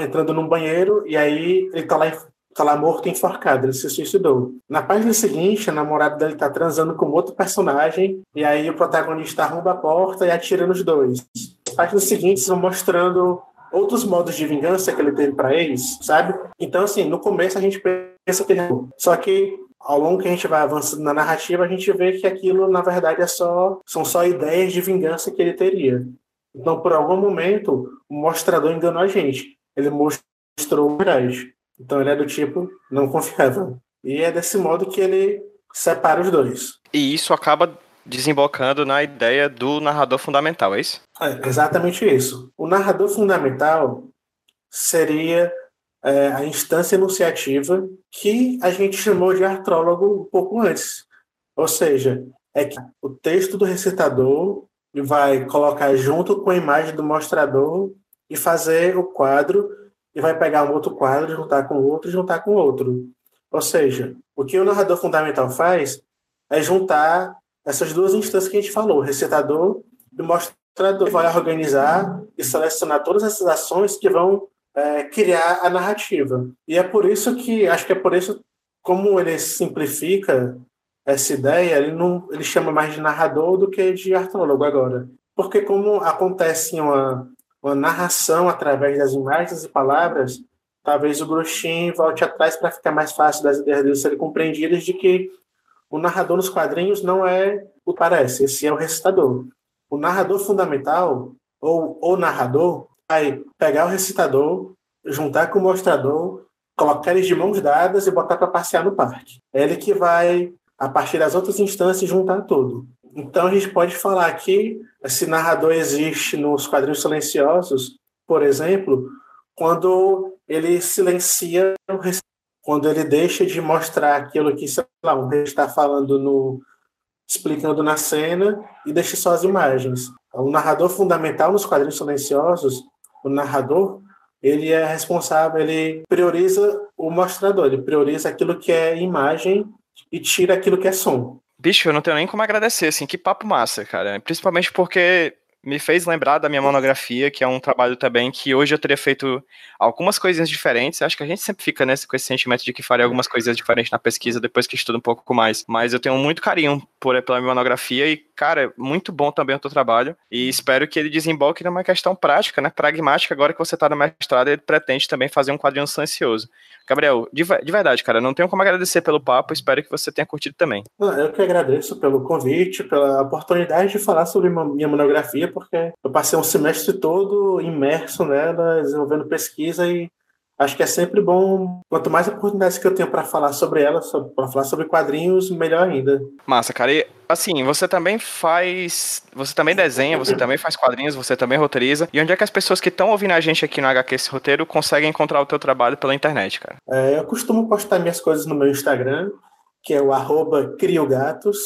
entrando num banheiro, e aí ele tá lá tá lá morto enforcado, ele se suicidou. Na página seguinte, a namorada dele tá transando com outro personagem, e aí o protagonista arromba a porta e atira nos dois. As páginas seguintes vão mostrando outros modos de vingança que ele teve para eles, sabe? Então, assim, no começo a gente pensa que é Só que ao longo que a gente vai avançando na narrativa, a gente vê que aquilo, na verdade, é só, são só ideias de vingança que ele teria. Então, por algum momento, o mostrador enganou a gente. Ele mostrou verdade. Então ele é do tipo não confiável. E é desse modo que ele separa os dois. E isso acaba desembocando na ideia do narrador fundamental, é isso? É exatamente isso. O narrador fundamental seria é, a instância enunciativa que a gente chamou de artrólogo um pouco antes. Ou seja, é que o texto do recitador vai colocar junto com a imagem do mostrador e fazer o quadro e vai pegar um outro quadro, juntar com outro, juntar com outro. Ou seja, o que o narrador fundamental faz é juntar essas duas instâncias que a gente falou, recitador e mostrador. Vai organizar e selecionar todas essas ações que vão é, criar a narrativa. E é por isso que, acho que é por isso, como ele simplifica essa ideia, ele, não, ele chama mais de narrador do que de artrólogo agora. Porque como acontece uma, uma narração através das imagens e palavras, talvez o Grushin volte atrás para ficar mais fácil das ideias dele serem compreendidas de que o narrador nos quadrinhos não é o que parece, esse é o recitador. O narrador fundamental, ou o narrador, vai pegar o recitador, juntar com o mostrador, colocar eles de mãos dadas e botar para passear no parque. É ele que vai a partir das outras instâncias, juntar tudo. Então, a gente pode falar que esse narrador existe nos quadrinhos silenciosos, por exemplo, quando ele silencia, quando ele deixa de mostrar aquilo que, sei lá, um está falando no explicando na cena e deixa só as imagens. O narrador fundamental nos quadrinhos silenciosos, o narrador, ele é responsável, ele prioriza o mostrador, ele prioriza aquilo que é imagem e tira aquilo que é som. Bicho, eu não tenho nem como agradecer, assim, que papo massa, cara. Principalmente porque me fez lembrar da minha monografia, que é um trabalho também que hoje eu teria feito algumas coisinhas diferentes. Acho que a gente sempre fica nesse, com esse sentimento de que faria algumas coisas diferentes na pesquisa depois que estuda um pouco mais. Mas eu tenho muito carinho por, pela minha monografia e, cara, muito bom também o teu trabalho. E espero que ele desemboque numa questão prática, né, pragmática. Agora que você está no mestrado, ele pretende também fazer um quadrinho silencioso. Gabriel, de, de, verdade, cara, não tenho como agradecer pelo papo, espero que você tenha curtido também. Eu que agradeço pelo convite, pela oportunidade de falar sobre minha monografia, porque eu passei um semestre todo imerso nela, desenvolvendo pesquisa e acho que é sempre bom, quanto mais oportunidades que eu tenho para falar sobre ela, para falar sobre quadrinhos, melhor ainda. Massa, cara. E assim, você também faz, você também desenha, você também faz quadrinhos, você também roteiriza. E onde é que as pessoas que estão ouvindo a gente aqui no HQ esse roteiro conseguem encontrar o teu trabalho pela internet, cara? É, eu costumo postar minhas coisas no meu Instagram, que é o arroba criogatos.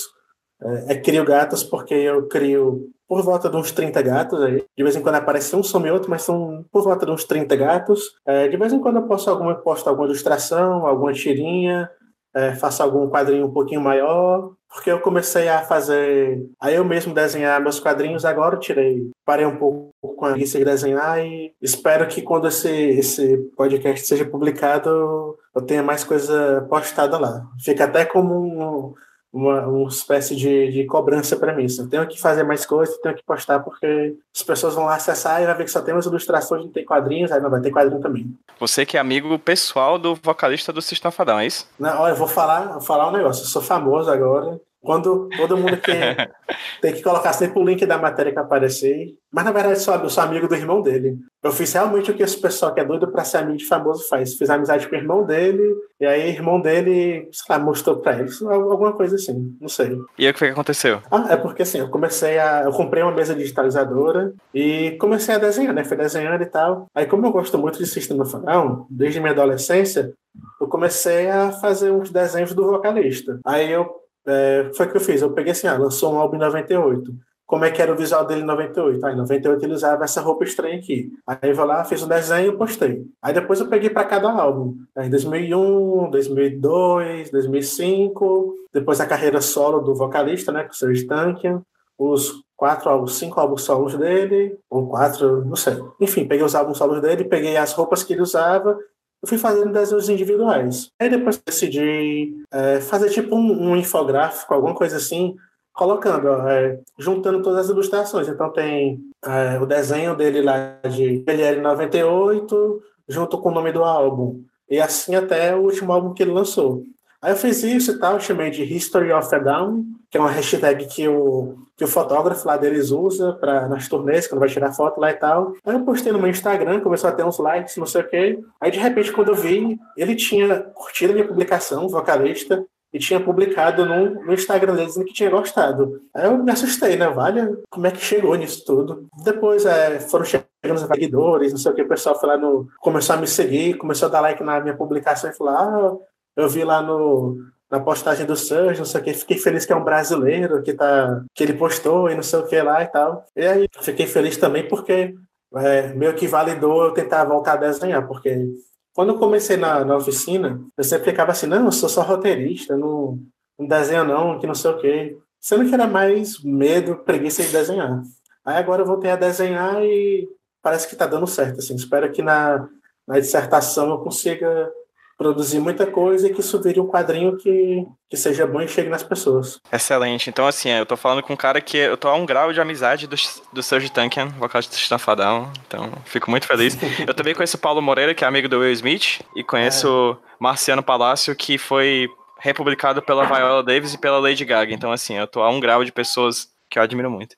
É, é crio gatos porque eu crio por volta de uns 30 gatos aí. De vez em quando aparece um, some outro, mas são por volta de uns 30 gatos. É, de vez em quando eu posto alguma, posto alguma ilustração, alguma tirinha, é, faço algum quadrinho um pouquinho maior, porque eu comecei a fazer, a eu mesmo desenhar meus quadrinhos, agora eu tirei, parei um pouco com a de desenhar e espero que quando esse, esse podcast seja publicado, eu tenha mais coisa postada lá. Fica até como um, uma, uma espécie de, de cobrança para mim. Eu tenho que fazer mais coisas, tenho que postar, porque as pessoas vão lá acessar e vai ver que só tem umas ilustrações, não tem quadrinhos, aí não vai ter quadrinho também. Você que é amigo pessoal do vocalista do Sistema Fadão, é isso? Não, olha, eu vou falar, vou falar um negócio. Eu sou famoso agora. Quando todo mundo quer, <laughs> tem que colocar sempre o link da matéria que aparecer. Mas na verdade sou, eu sou amigo do irmão dele. Eu fiz realmente o que esse pessoal que é doido pra ser amigo de famoso faz. Fiz amizade com o irmão dele, e aí o irmão dele, sei lá, mostrou pra ele. Alguma coisa assim, não sei. E aí o que foi que aconteceu? Ah, é porque assim, eu comecei a. Eu comprei uma mesa digitalizadora e comecei a desenhar, né? Fui desenhando e tal. Aí, como eu gosto muito de sistema fanal, desde minha adolescência, eu comecei a fazer uns desenhos do vocalista. Aí eu é, foi o que eu fiz. Eu peguei assim, ah, lançou um álbum em 98. Como é que era o visual dele em 98? Aí, em 98 ele usava essa roupa estranha aqui. Aí eu vou lá, fiz um desenho e postei. Aí depois eu peguei para cada álbum. Aí, 2001, 2002, 2005. Depois a carreira solo do vocalista, né, com o Serge Tankian. Os quatro álbuns, cinco álbuns solos dele, ou quatro, não sei. Enfim, peguei os álbuns solos dele, peguei as roupas que ele usava eu fui fazendo desenhos individuais. Aí depois decidi é, fazer tipo um, um, infográfico, alguma coisa assim, colocando, é, juntando todas as ilustrações. Então tem é, o desenho dele lá de PLL 98, junto com o nome do álbum. E assim até o último álbum que ele lançou. Aí eu fiz isso e tal, chamei de History of Down, que é uma hashtag que o, que o fotógrafo lá deles usa para nas turnês, quando vai tirar foto lá e tal. Aí eu postei no meu Instagram, começou a ter uns likes, não sei o quê. Aí de repente, quando eu vi, ele tinha curtido a minha publicação, vocalista, e e tinha publicado no, no Instagram dele dizendo que tinha gostado. Aí eu me assustei, né? Vale, como é que chegou nisso tudo? Depois é, foram chegando os seguidores, não sei o que, o pessoal foi lá no. começou a me seguir, começou a dar like na minha publicação e falou: ah, eu vi lá no, na postagem do Surge, não sei o que, fiquei feliz que é um brasileiro que, tá, que ele postou e não sei o que lá e tal. E aí fiquei feliz também porque é, meio que validou eu tentar voltar a desenhar, porque quando eu comecei na, na oficina, eu sempre ficava assim, não, eu sou só roteirista, não, não desenho não, que não sei o quê. Sendo que era mais medo, preguiça de desenhar. Aí agora eu voltei a desenhar e parece que está dando certo, assim. Espero que na, na dissertação eu consiga produzir muita coisa e que isso vire um quadrinho que, que seja bom e chegue nas pessoas. Excelente. Então, assim, eu tô falando com um cara que eu tô a um grau de amizade do, do Serge Tankian, vocalista do Stanfadão. Então, fico muito feliz. eu também conheço o Paulo Moreira, que é amigo do Will Smith, e conheço é. Marciano Palácio, que foi republicado pela Viola Davis e pela Lady Gaga. Então, assim, eu tô a um grau de pessoas que eu admiro muito.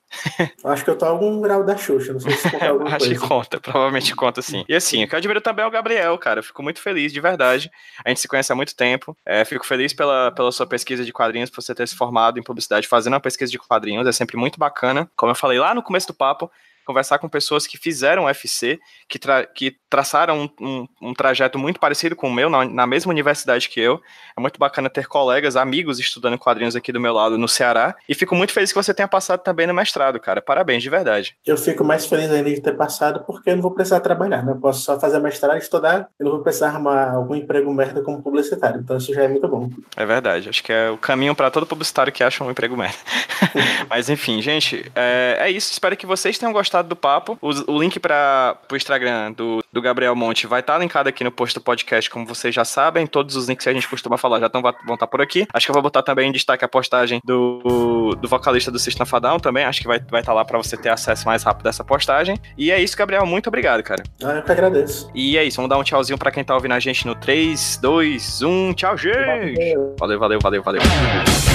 Acho que eu tô a algum grau da Xuxa, não sei se conta <laughs> alguma Acho coisa. que conta, provavelmente conta sim. E assim, o que eu admiro também é o Gabriel, cara. Eu fico muito feliz, de verdade. A gente se conhece há muito tempo. É, fico feliz pela, pela sua pesquisa de quadrinhos, por você ter se formado em publicidade fazendo uma pesquisa de quadrinhos. É sempre muito bacana. Como eu falei lá no começo do papo, conversar com pessoas que fizeram UFC, que, tra que traçaram um, um, um, trajeto muito parecido com o meu, na, na, mesma universidade que eu. É muito bacana ter colegas, amigos estudando quadrinhos aqui do meu lado no Ceará. E fico muito feliz que você tenha passado também no mestrado, cara. Parabéns, de verdade. Eu fico mais feliz ainda de ter passado porque eu não vou precisar trabalhar, né? Eu posso só fazer mestrado, estudar, eu não vou precisar arrumar algum emprego merda como publicitário. Então isso já é muito bom. É verdade. Acho que é o caminho para todo publicitário que acha um emprego merda. <laughs> Mas enfim, gente, é, é isso. Espero que vocês tenham gostado gostado do papo. O, o link para o Instagram do, do Gabriel Monte vai estar tá linkado aqui no post do podcast, como vocês já sabem. Todos os links que a gente costuma falar já tão, vão estar tá por aqui. Acho que eu vou botar também em destaque a postagem do, do vocalista do System Fadão também. Acho que vai estar vai tá lá para você ter acesso mais rápido dessa postagem. E é isso, Gabriel. Muito obrigado, cara. Ah, eu que agradeço. E é isso. Vamos dar um tchauzinho para quem tá ouvindo a gente no 3, 2, 1. Tchau, gente! Valeu, valeu, valeu, valeu. Ah,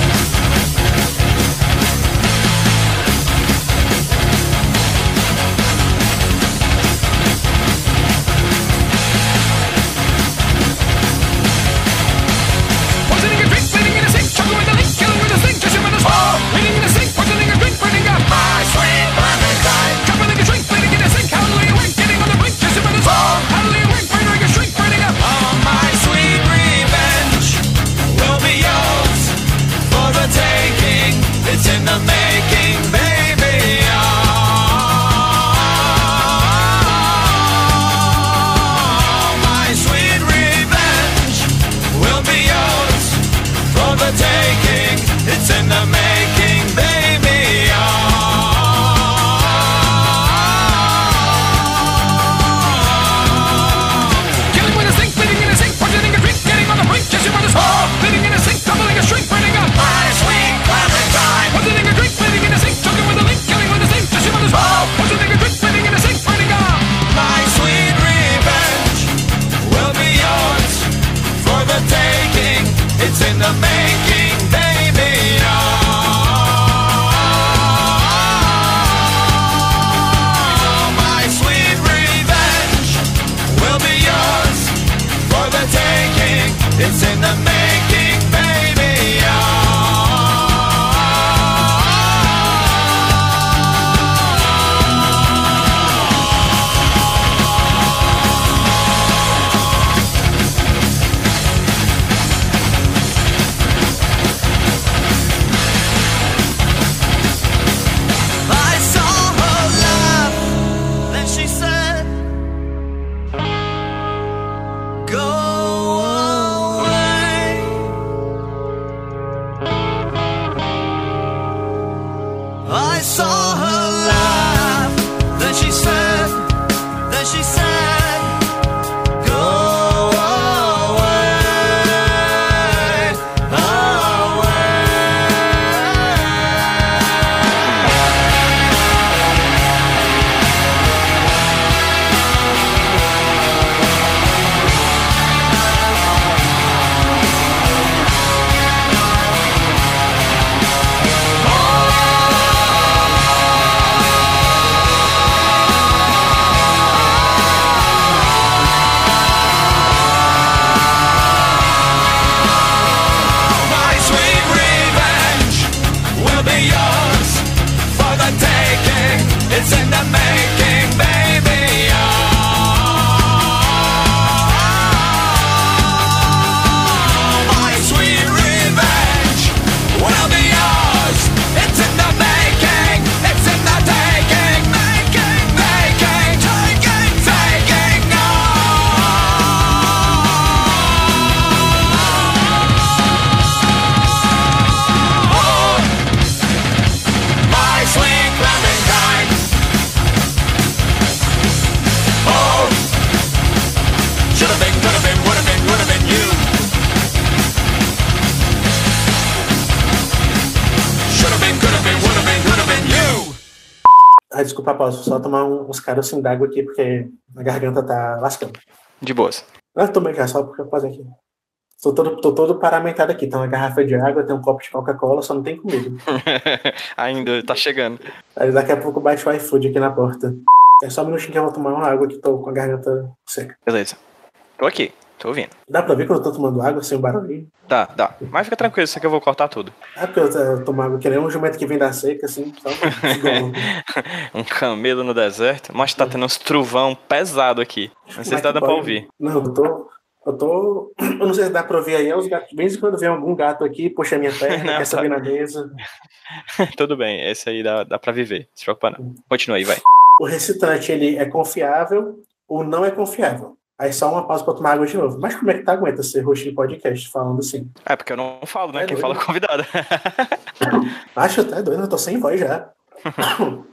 song posso só tomar uns carocinhos d'água aqui, porque a garganta tá lascando. De boas. Ah, tomei já, só porque eu fazer aqui. Tô todo, tô todo paramentado aqui. Tem uma garrafa de água, tem um copo de Coca-Cola, só não tem comida. <laughs> Ainda, tá chegando. Aí daqui a pouco bate o iFood aqui na porta. É só um minutinho que eu vou tomar uma água que tô com a garganta seca. Beleza. Tô aqui, tô ouvindo. Dá pra ver quando eu tô tomando água sem o barulhinho? Dá, dá. Mas fica tranquilo, isso aqui eu vou cortar tudo. É porque eu, tomo água que nem um jumento que vem da seca, assim. <laughs> Só um camelo no deserto. Mas tá tendo uns trovão pesado aqui. Não sei se tá dando pra ouvir. Não, eu tô. Eu tô. Eu não sei se dá pra ouvir aí, é os gatos. De vez em quando vem algum gato aqui, puxa a minha <laughs> perna, não, quer tá... subir na mesa. <laughs> Tudo bem, esse aí dá, dá pra viver. Se preocupa não. Continua aí, vai. O recitante, ele é confiável ou não é confiável? Aí só uma pausa pra tomar água de novo. Mas como é que tá aguenta ser host de podcast falando assim? É, porque eu não falo, né? É Quem doido. fala é convidado. Acho até doido, eu tô sem voz já. <laughs>